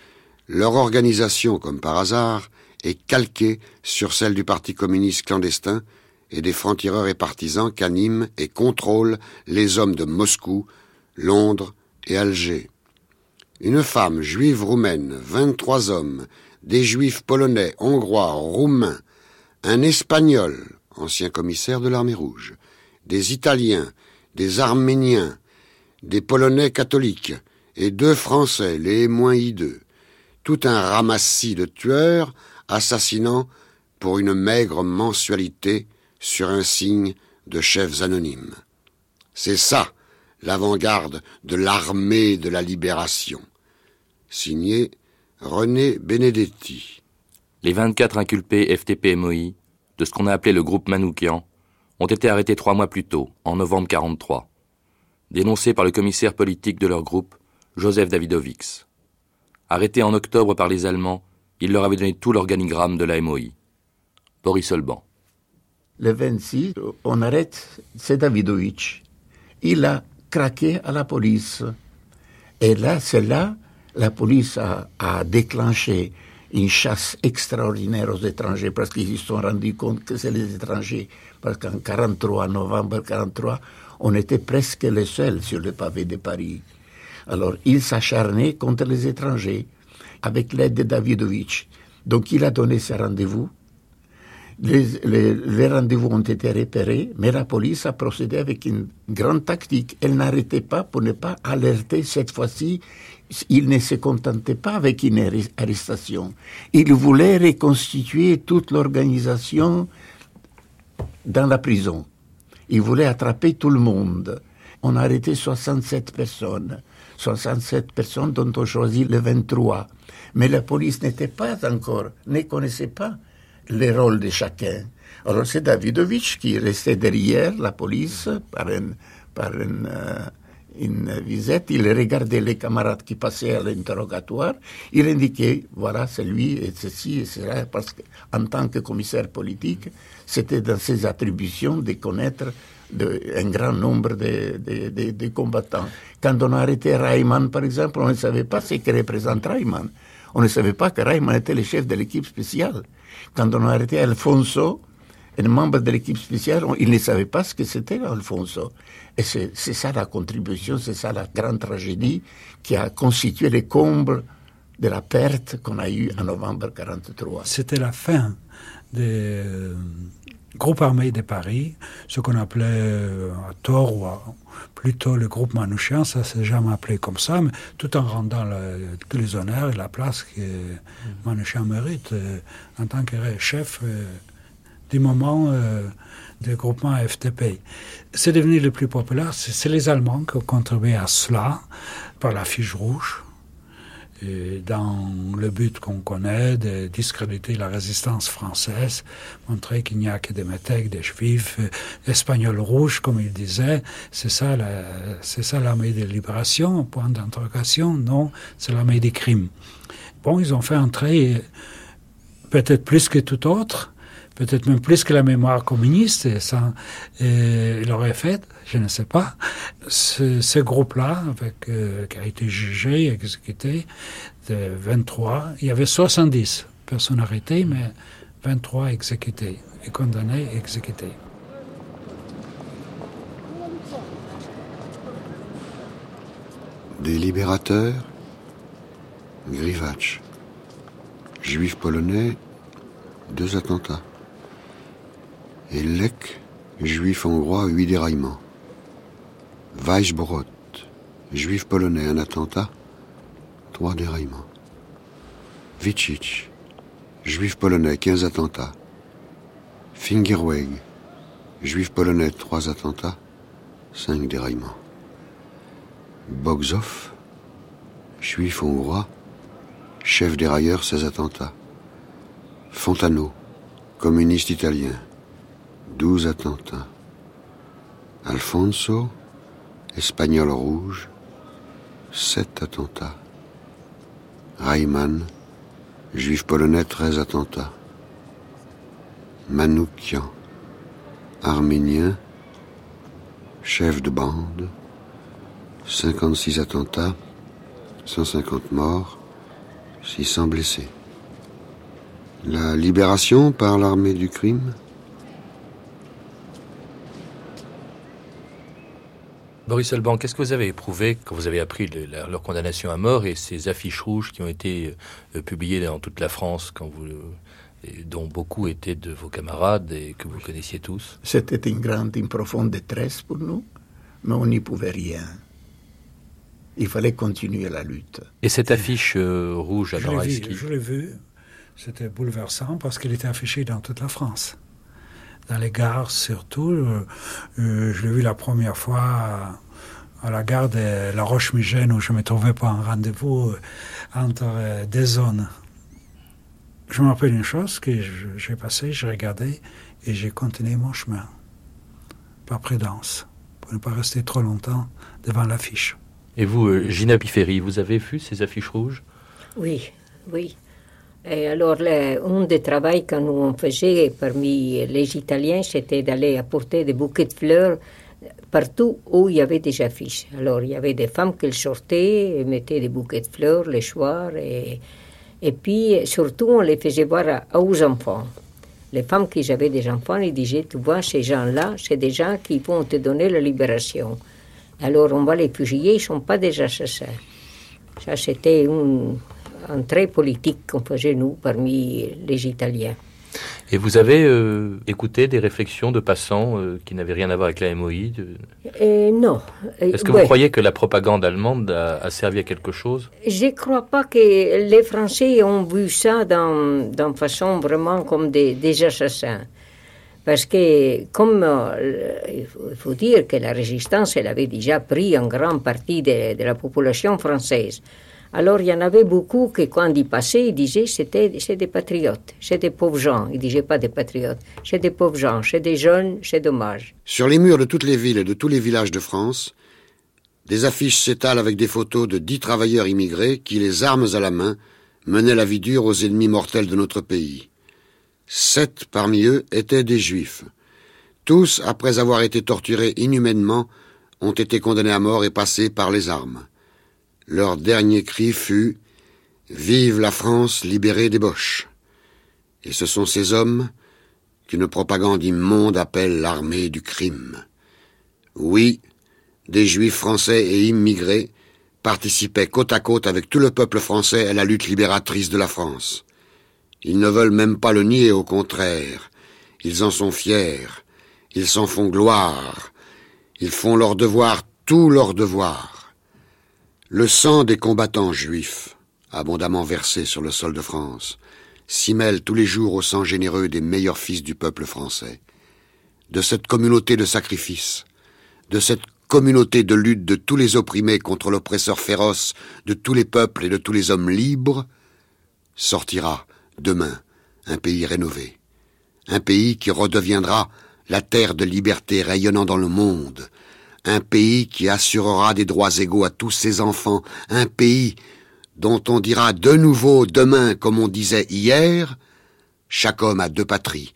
leur organisation, comme par hasard, est calquée sur celle du Parti communiste clandestin et des francs-tireurs et partisans qu'animent et contrôlent les hommes de Moscou, Londres et Alger. Une femme juive roumaine, 23 hommes, des juifs polonais, hongrois, roumains, un espagnol, ancien commissaire de l'armée rouge, des italiens, des arméniens, des polonais catholiques, et deux français, les moins hideux. Tout un ramassis de tueurs assassinant pour une maigre mensualité sur un signe de chefs anonymes. C'est ça, l'avant-garde de l'armée de la libération. Signé René Benedetti. Les 24 inculpés FTP-MOI de ce qu'on a appelé le groupe Manoukian ont été arrêtés trois mois plus tôt, en novembre 43, dénoncés par le commissaire politique de leur groupe, Joseph Davidovix. Arrêtés en octobre par les Allemands, il leur avait donné tout l'organigramme de la MOI. Boris Olban. Le 26, on arrête, c'est Davidovich. Il a craqué à la police. Et là, c'est là la police a, déclenché une chasse extraordinaire aux étrangers parce qu'ils se sont rendus compte que c'est les étrangers. Parce qu'en 43, novembre 43, on était presque les seuls sur le pavé de Paris. Alors, il s'acharnait contre les étrangers avec l'aide de Davidovich. Donc, il a donné ses rendez-vous. Les, rendez-vous ont été repérés, mais la police a procédé avec une grande tactique. Elle n'arrêtait pas pour ne pas alerter cette fois-ci il ne se contentait pas avec une arrestation. Il voulait reconstituer toute l'organisation dans la prison. Il voulait attraper tout le monde. On a arrêté 67 personnes. 67 personnes dont on choisit le 23. Mais la police n'était pas encore, ne connaissait pas les rôles de chacun. Alors c'est Davidovich qui restait derrière la police par un, par un, euh, une visite, il regardait les camarades qui passaient à l'interrogatoire, il indiquait, voilà, c'est lui, et ceci, et cela, parce qu'en tant que commissaire politique, c'était dans ses attributions de connaître un grand nombre de, de, combattants. Quand on a arrêté Rayman, par exemple, on ne savait pas ce que représente Rayman. On ne savait pas que Rayman était le chef de l'équipe spéciale. Quand on a arrêté Alfonso, un membre de l'équipe spéciale, il ne savait pas ce que c'était Alfonso. Et c'est ça la contribution, c'est ça la grande tragédie qui a constitué les combles de la perte qu'on a eue en novembre 1943. C'était la fin des groupes armés de Paris, ce qu'on appelait euh, à tort ou à, plutôt le groupe Manouchian, ça s'est jamais appelé comme ça, mais tout en rendant tous les honneurs et la place que Manouchian mérite euh, en tant que chef euh, du moment euh, du groupement FTP. C'est devenu le plus populaire, c'est les Allemands qui ont contribué à cela par la fiche rouge, dans le but qu'on connaît de discréditer la résistance française, montrer qu'il n'y a que des métèques, des juifs, euh, espagnols rouges, comme il disait. C'est ça, c'est ça l'armée de libération, point d'interrogation. Non, c'est l'armée des crimes. Bon, ils ont fait entrer peut-être plus que tout autre, peut-être même plus que la mémoire communiste, et ça, et il aurait fait, je ne sais pas, ce, groupe-là, avec, euh, qui a été jugé, exécuté, de 23, il y avait 70 personnes arrêtées, mais 23 exécutées, et condamnées, exécutées. Des libérateurs, Grivach, juifs polonais, deux attentats. Et Lek, juif hongrois, huit déraillements. Weisbrot, juif polonais, un attentat, trois déraillements. Vicic, juif polonais, quinze attentats. Fingerweg, juif polonais, trois attentats, cinq déraillements. Bogzov, juif hongrois, chef dérailleur, 16 attentats. Fontano, communiste italien, 12 attentats. Alfonso, espagnol rouge, 7 attentats. Rayman, juif polonais, 13 attentats. Manoukian, arménien, chef de bande, 56 attentats, 150 morts, 600 blessés. La libération par l'armée du crime? Boris Alban, qu'est-ce que vous avez éprouvé quand vous avez appris le, la, leur condamnation à mort et ces affiches rouges qui ont été euh, publiées dans toute la France, quand vous, et dont beaucoup étaient de vos camarades et que vous connaissiez tous? C'était une grande, une profonde détresse pour nous, mais on n'y pouvait rien. Il fallait continuer la lutte. Et cette affiche euh, rouge à Je l'ai vu, je l'ai vu. C'était bouleversant parce qu'elle était affichée dans toute la France. Dans les gares surtout. Euh, euh, je l'ai vu la première fois à, la gare de La Roche-Migène où je me trouvais pour un rendez-vous euh, entre deux zones. Je me rappelle une chose que j'ai passé, j'ai regardé et j'ai continué mon chemin. Par prudence, pour ne pas rester trop longtemps devant l'affiche. Et vous, Gina Pifferi, vous avez vu ces affiches rouges? Oui, oui. Et alors, le, un des travaux que nous on faisait parmi les Italiens, c'était d'aller apporter des bouquets de fleurs partout où il y avait des affiches. Alors, il y avait des femmes qui sortaient, et mettaient des bouquets de fleurs les soirs, et, et puis, surtout, on les faisait voir aux enfants. Les femmes qui avaient des enfants, ils disaient, tu vois, ces gens-là, c'est des gens qui vont te donner la libération. Alors, on va les fusiller, ils ne sont pas des assassins. Ça, c'était un, un trait politique qu'on faisait, nous, parmi les Italiens. Et vous avez euh, écouté des réflexions de passants euh, qui n'avaient rien à voir avec la MOI de- Euh, non. Est-ce que ouais. vous croyez que la propagande allemande a, a servi à quelque chose? Je ne crois pas que les Français ont vu ça dans, dans façon vraiment comme des, des assassins. Parce que, comme il faut- dire que la résistance, elle avait déjà pris une grande partie de, de la population française. Alors, il y en avait beaucoup que, quand ils passaient, ils disaient c'était c'est des patriotes, c'est des pauvres gens. Ils disaient pas des patriotes, c'est des pauvres gens, c'est des jeunes, c'est dommage. Sur les murs de toutes les villes et de tous les villages de France, des affiches s'étalent avec des photos de dix travailleurs immigrés qui, les armes à la main, menaient la vie dure aux ennemis mortels de notre pays. Sept parmi eux étaient des juifs. Tous, après avoir été torturés inhumainement, ont été condamnés à mort et passés par les armes. Leur dernier cri fut Vive la France libérée des Boches. Et ce sont ces hommes qu'une propagande immonde appelle l'armée du crime. Oui, des juifs français et immigrés participaient côte à côte avec tout le peuple français à la lutte libératrice de la France. Ils ne veulent même pas le nier, au contraire. Ils en sont fiers. Ils s'en font gloire. Ils font leur devoir, tout leur devoir. Le sang des combattants juifs, abondamment versé sur le sol de France, s'y mêle tous les jours au sang généreux des meilleurs fils du peuple français. De cette communauté de sacrifice, de cette communauté de lutte de tous les opprimés contre l'oppresseur féroce de tous les peuples et de tous les hommes libres, sortira demain un pays rénové, un pays qui redeviendra la terre de liberté rayonnant dans le monde, un pays qui assurera des droits égaux à tous ses enfants, un pays dont on dira de nouveau demain comme on disait hier, chaque homme a deux patries,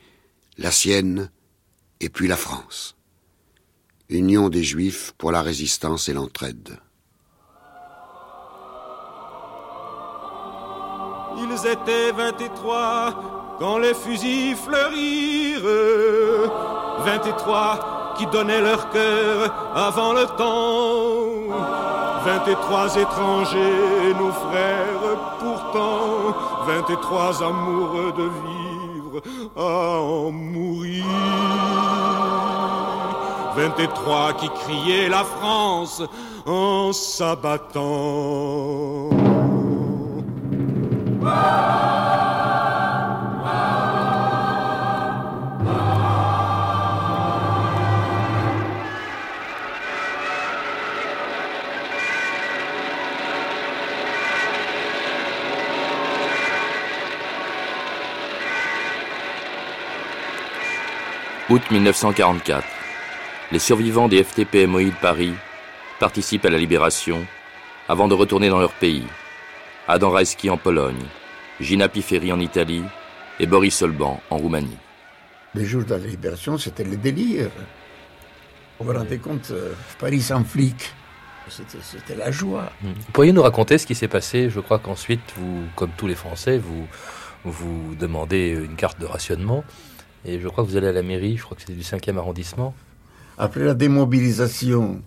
la sienne et puis la France. Union des Juifs pour la résistance et l'entraide. Ils étaient vingt-et-trois quand les fusils fleurirent. Vingt-et-trois qui donnaient leur cœur avant le temps. Vingt-et-trois étrangers, nos frères pourtant. Vingt-et-trois amoureux de vivre à en mourir. Vingt-et-trois qui criaient la France en s'abattant. Août 1944. Les survivants des FTP-MOI de Paris participent à la libération avant de retourner dans leur pays. Adam Rajski en Pologne, Gina Piferi en Italie et Boris Solban en Roumanie. Les jours de la libération, c'était le délire. Vous vous rendez compte, euh, Paris sans flic, c'était c'était la joie. Vous pourriez nous raconter ce qui s'est passé? Je crois qu'ensuite, vous, comme tous les Français, vous vous demandez une carte de rationnement. Et je crois que vous allez à la mairie, je crois que c'était du 5e arrondissement. Après la démobilisation,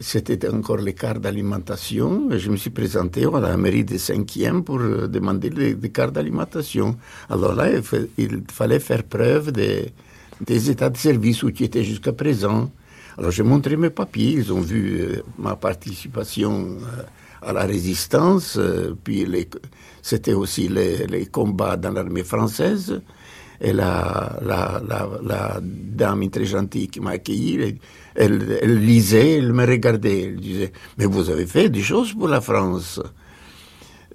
c'était encore les cartes d'alimentation. Je me suis présenté à la mairie des 5e pour euh, demander des d'alimentation. Alors là, il, fa- il fallait faire preuve des, états de service où tu étais jusqu'à présent. Alors j'ai montré mes papiers, ils ont vu euh, ma participation euh, à la résistance, puis c'était aussi les combats dans l'armée française. Et la, la, la, dame très gentille qui m'a accueilli, elle, elle lisait, elle me regardait, elle disait, mais vous avez fait des choses pour la France.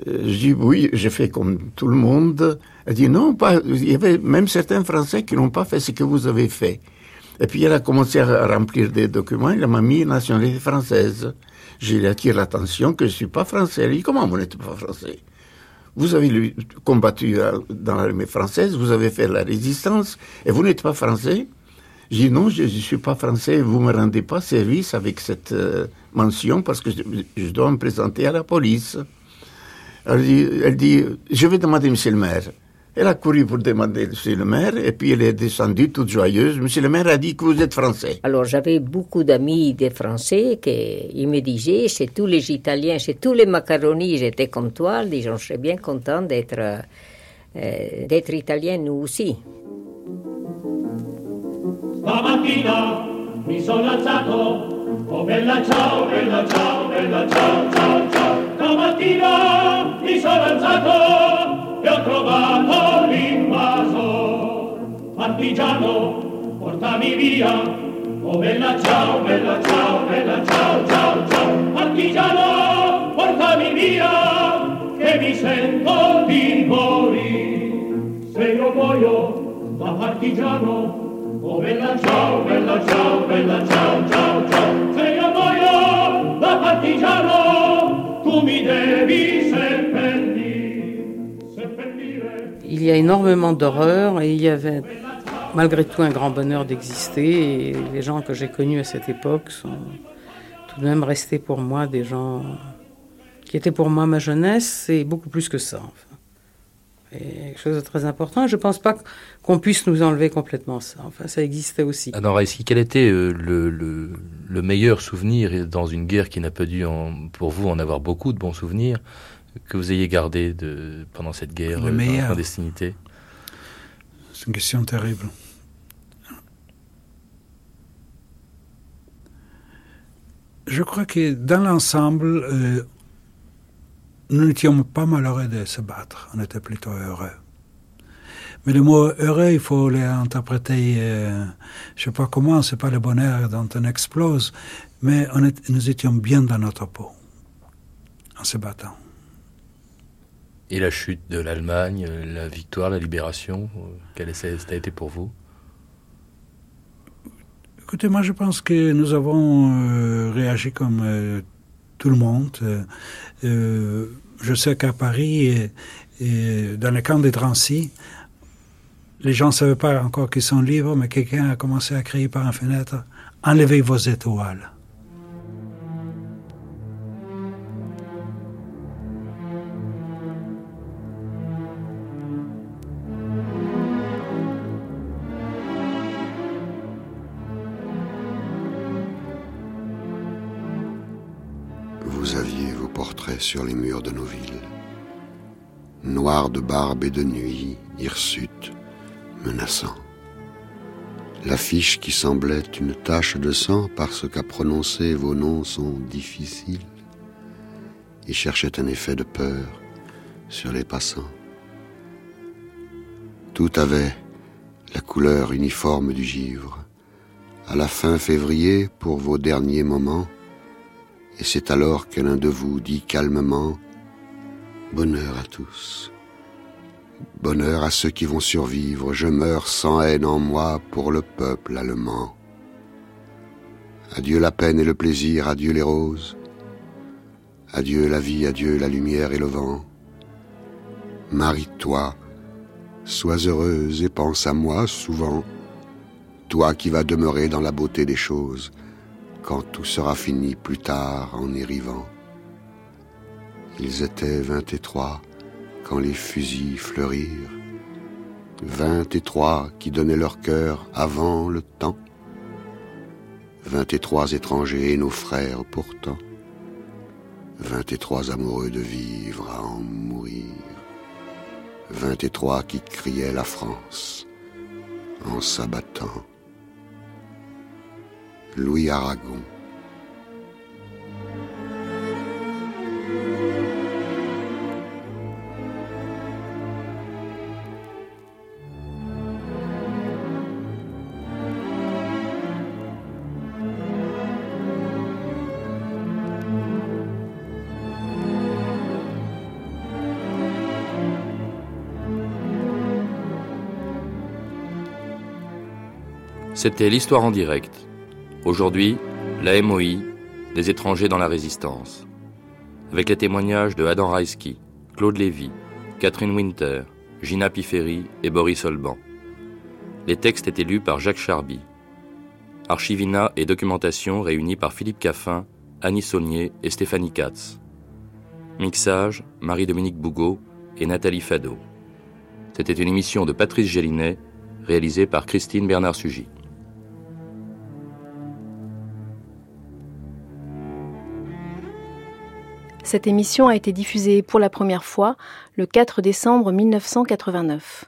Euh, Je dis, oui, j'ai fait comme tout le monde. Elle dit, non, pas, il y avait même certains Français qui n'ont pas fait ce que vous avez fait. Et puis elle a commencé à remplir des documents, elle m'a mis nationalité française. J'ai attiré l'attention que je ne suis pas français. Elle dit, comment vous n'êtes pas français? Vous avez combattu euh, dans l'armée française, vous avez fait la résistance, et vous n'êtes pas français J'ai dit non, je ne suis pas français, vous ne me rendez pas service avec cette euh, mention parce que je, je, dois me présenter à la police. Elle dit, elle dit, je vais demander monsieur le maire. Elle a couru pour demander monsieur le maire et puis elle est descendue toute joyeuse. Monsieur le maire a dit que vous êtes français. Alors j'avais beaucoup d'amis des Français qui me disaient, chez tous les Italiens, chez tous les macaronis, j'étais comme toi. Ils disaient, je serais bien content d'être euh, d'être italien nous aussi. Stamattina mi sono alzato, oh bella ciao, bella ciao, bella ciao, ciao, ciao. Stamattina mi sono alzato e ho trovato l'invaso. Partigiano, portami via, oh bella ciao, bella ciao, bella ciao, ciao, ciao. Partigiano, portami via, che mi sento di morire. Se io muoio da partigiano, Oh bella ciao, bella ciao, bella ciao, ciao, ciao. Se io muoio da partigiano, tu mi devi seppellire. Il y a énormément d'horreur et il y avait malgré tout un grand bonheur d'exister. Et les gens que j'ai connus à cette époque sont tout de même restés pour moi des gens qui étaient pour moi ma jeunesse et beaucoup plus que ça. Enfin. Et quelque chose de très important. Je ne pense pas qu'on puisse nous enlever complètement ça. Enfin, ça existait aussi. Alors, Raïski, quel était euh, le, le, le, meilleur souvenir dans une guerre qui n'a pas dû, pour vous, en avoir beaucoup de bons souvenirs, que vous ayez gardé de, pendant cette guerre le euh, meilleur. dans la clandestinité C'est une question terrible. Je crois que dans l'ensemble, euh, nous n'étions pas malheureux de se battre, on était plutôt heureux. Mais le mot heureux, il faut l'interpréter, euh, je sais pas comment, c'est pas le bonheur dont on explose, mais on est, nous étions bien dans notre peau, en se battant. Et la chute de l'Allemagne, la victoire, la libération, quel ça a été pour vous? Écoutez, moi je pense que nous avons euh, réagi comme euh, tout le monde. Euh, je sais qu'à Paris, dans le camp des Drancy, les gens ne savaient pas encore qu'ils sont libres, mais quelqu'un a commencé à crier par une fenêtre Enlevez vos étoiles. Sur les murs de nos villes. Noirs de barbe et de nuit, hirsutes, menaçants. L'affiche qui semblait une tache de sang parce qu'à prononcer vos noms sont difficiles et cherchait un effet de peur sur les passants. Tout avait la couleur uniforme du givre. À la fin février, pour vos derniers moments, et c'est alors que l'un de vous dit calmement Bonheur à tous. Bonheur à ceux qui vont survivre. Je meurs sans haine en moi pour le peuple allemand. Adieu la peine et le plaisir, adieu les roses. Adieu la vie, adieu la lumière et le vent. Marie-toi, sois heureuse et pense à moi souvent. Toi qui vas demeurer dans la beauté des choses quand tout sera fini plus tard en érivant. Ils étaient vingt et trois quand les fusils fleurirent, vingt et trois qui donnaient leur cœur avant le temps, vingt et trois étrangers et nos frères pourtant, vingt et trois amoureux de vivre à en mourir, vingt et trois qui criaient la France en s'abattant. Louis Aragon. C'était l'histoire en direct. Aujourd'hui, la MOI, des étrangers dans la résistance. Avec les témoignages de Adam Raiski, Claude Lévy, Catherine Winter, Gina Pifferi et Boris Olban. Les textes étaient lus par Jacques Charby. Archivina et documentation réunis par Philippe Caffin, Annie Saulnier et Stéphanie Katz. Mixage, Marie-Dominique Bougot et Nathalie Fado. C'était une émission de Patrice Gélinet, réalisée par Christine Bernard-Sugy. Cette émission a été diffusée pour la première fois le 4 décembre 1989.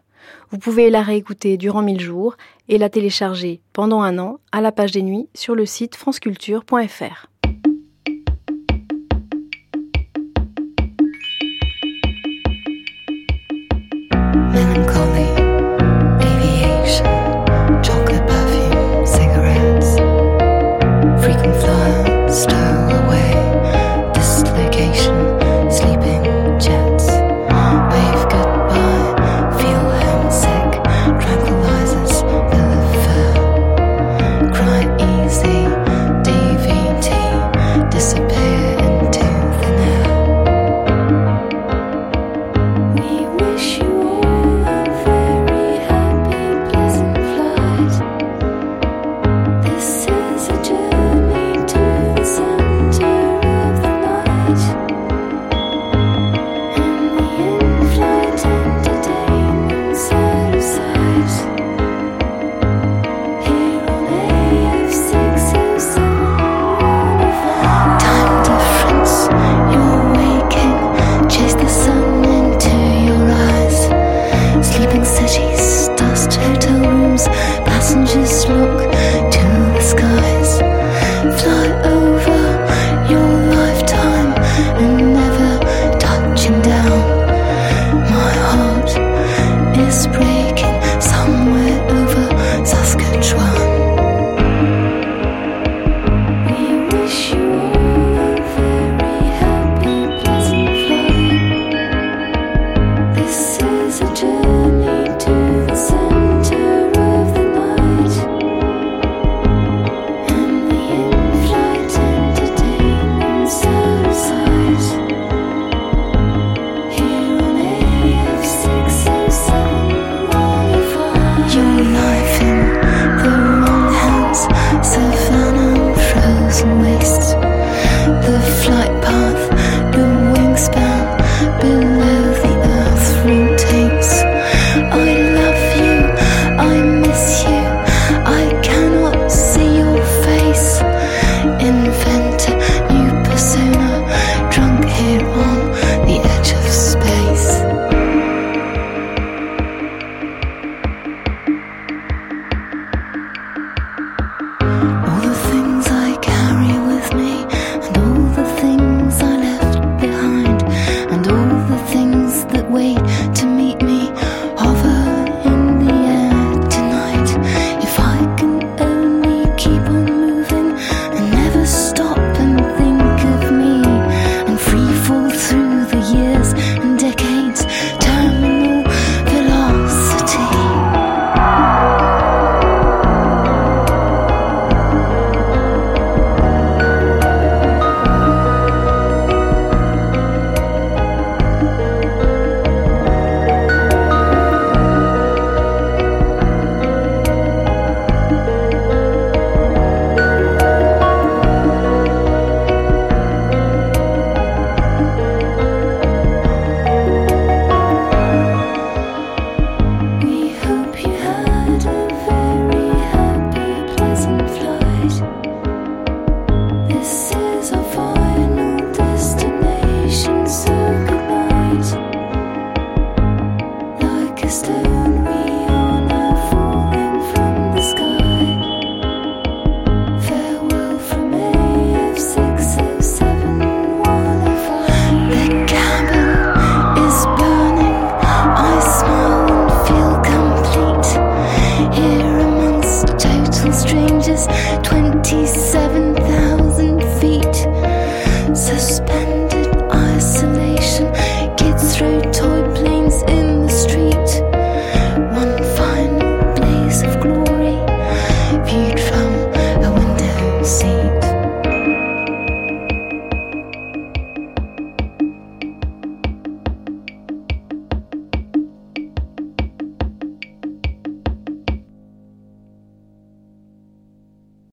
Vous pouvez la réécouter durant 1000 jours et la télécharger pendant un an à la page des nuits sur le site franceculture.fr.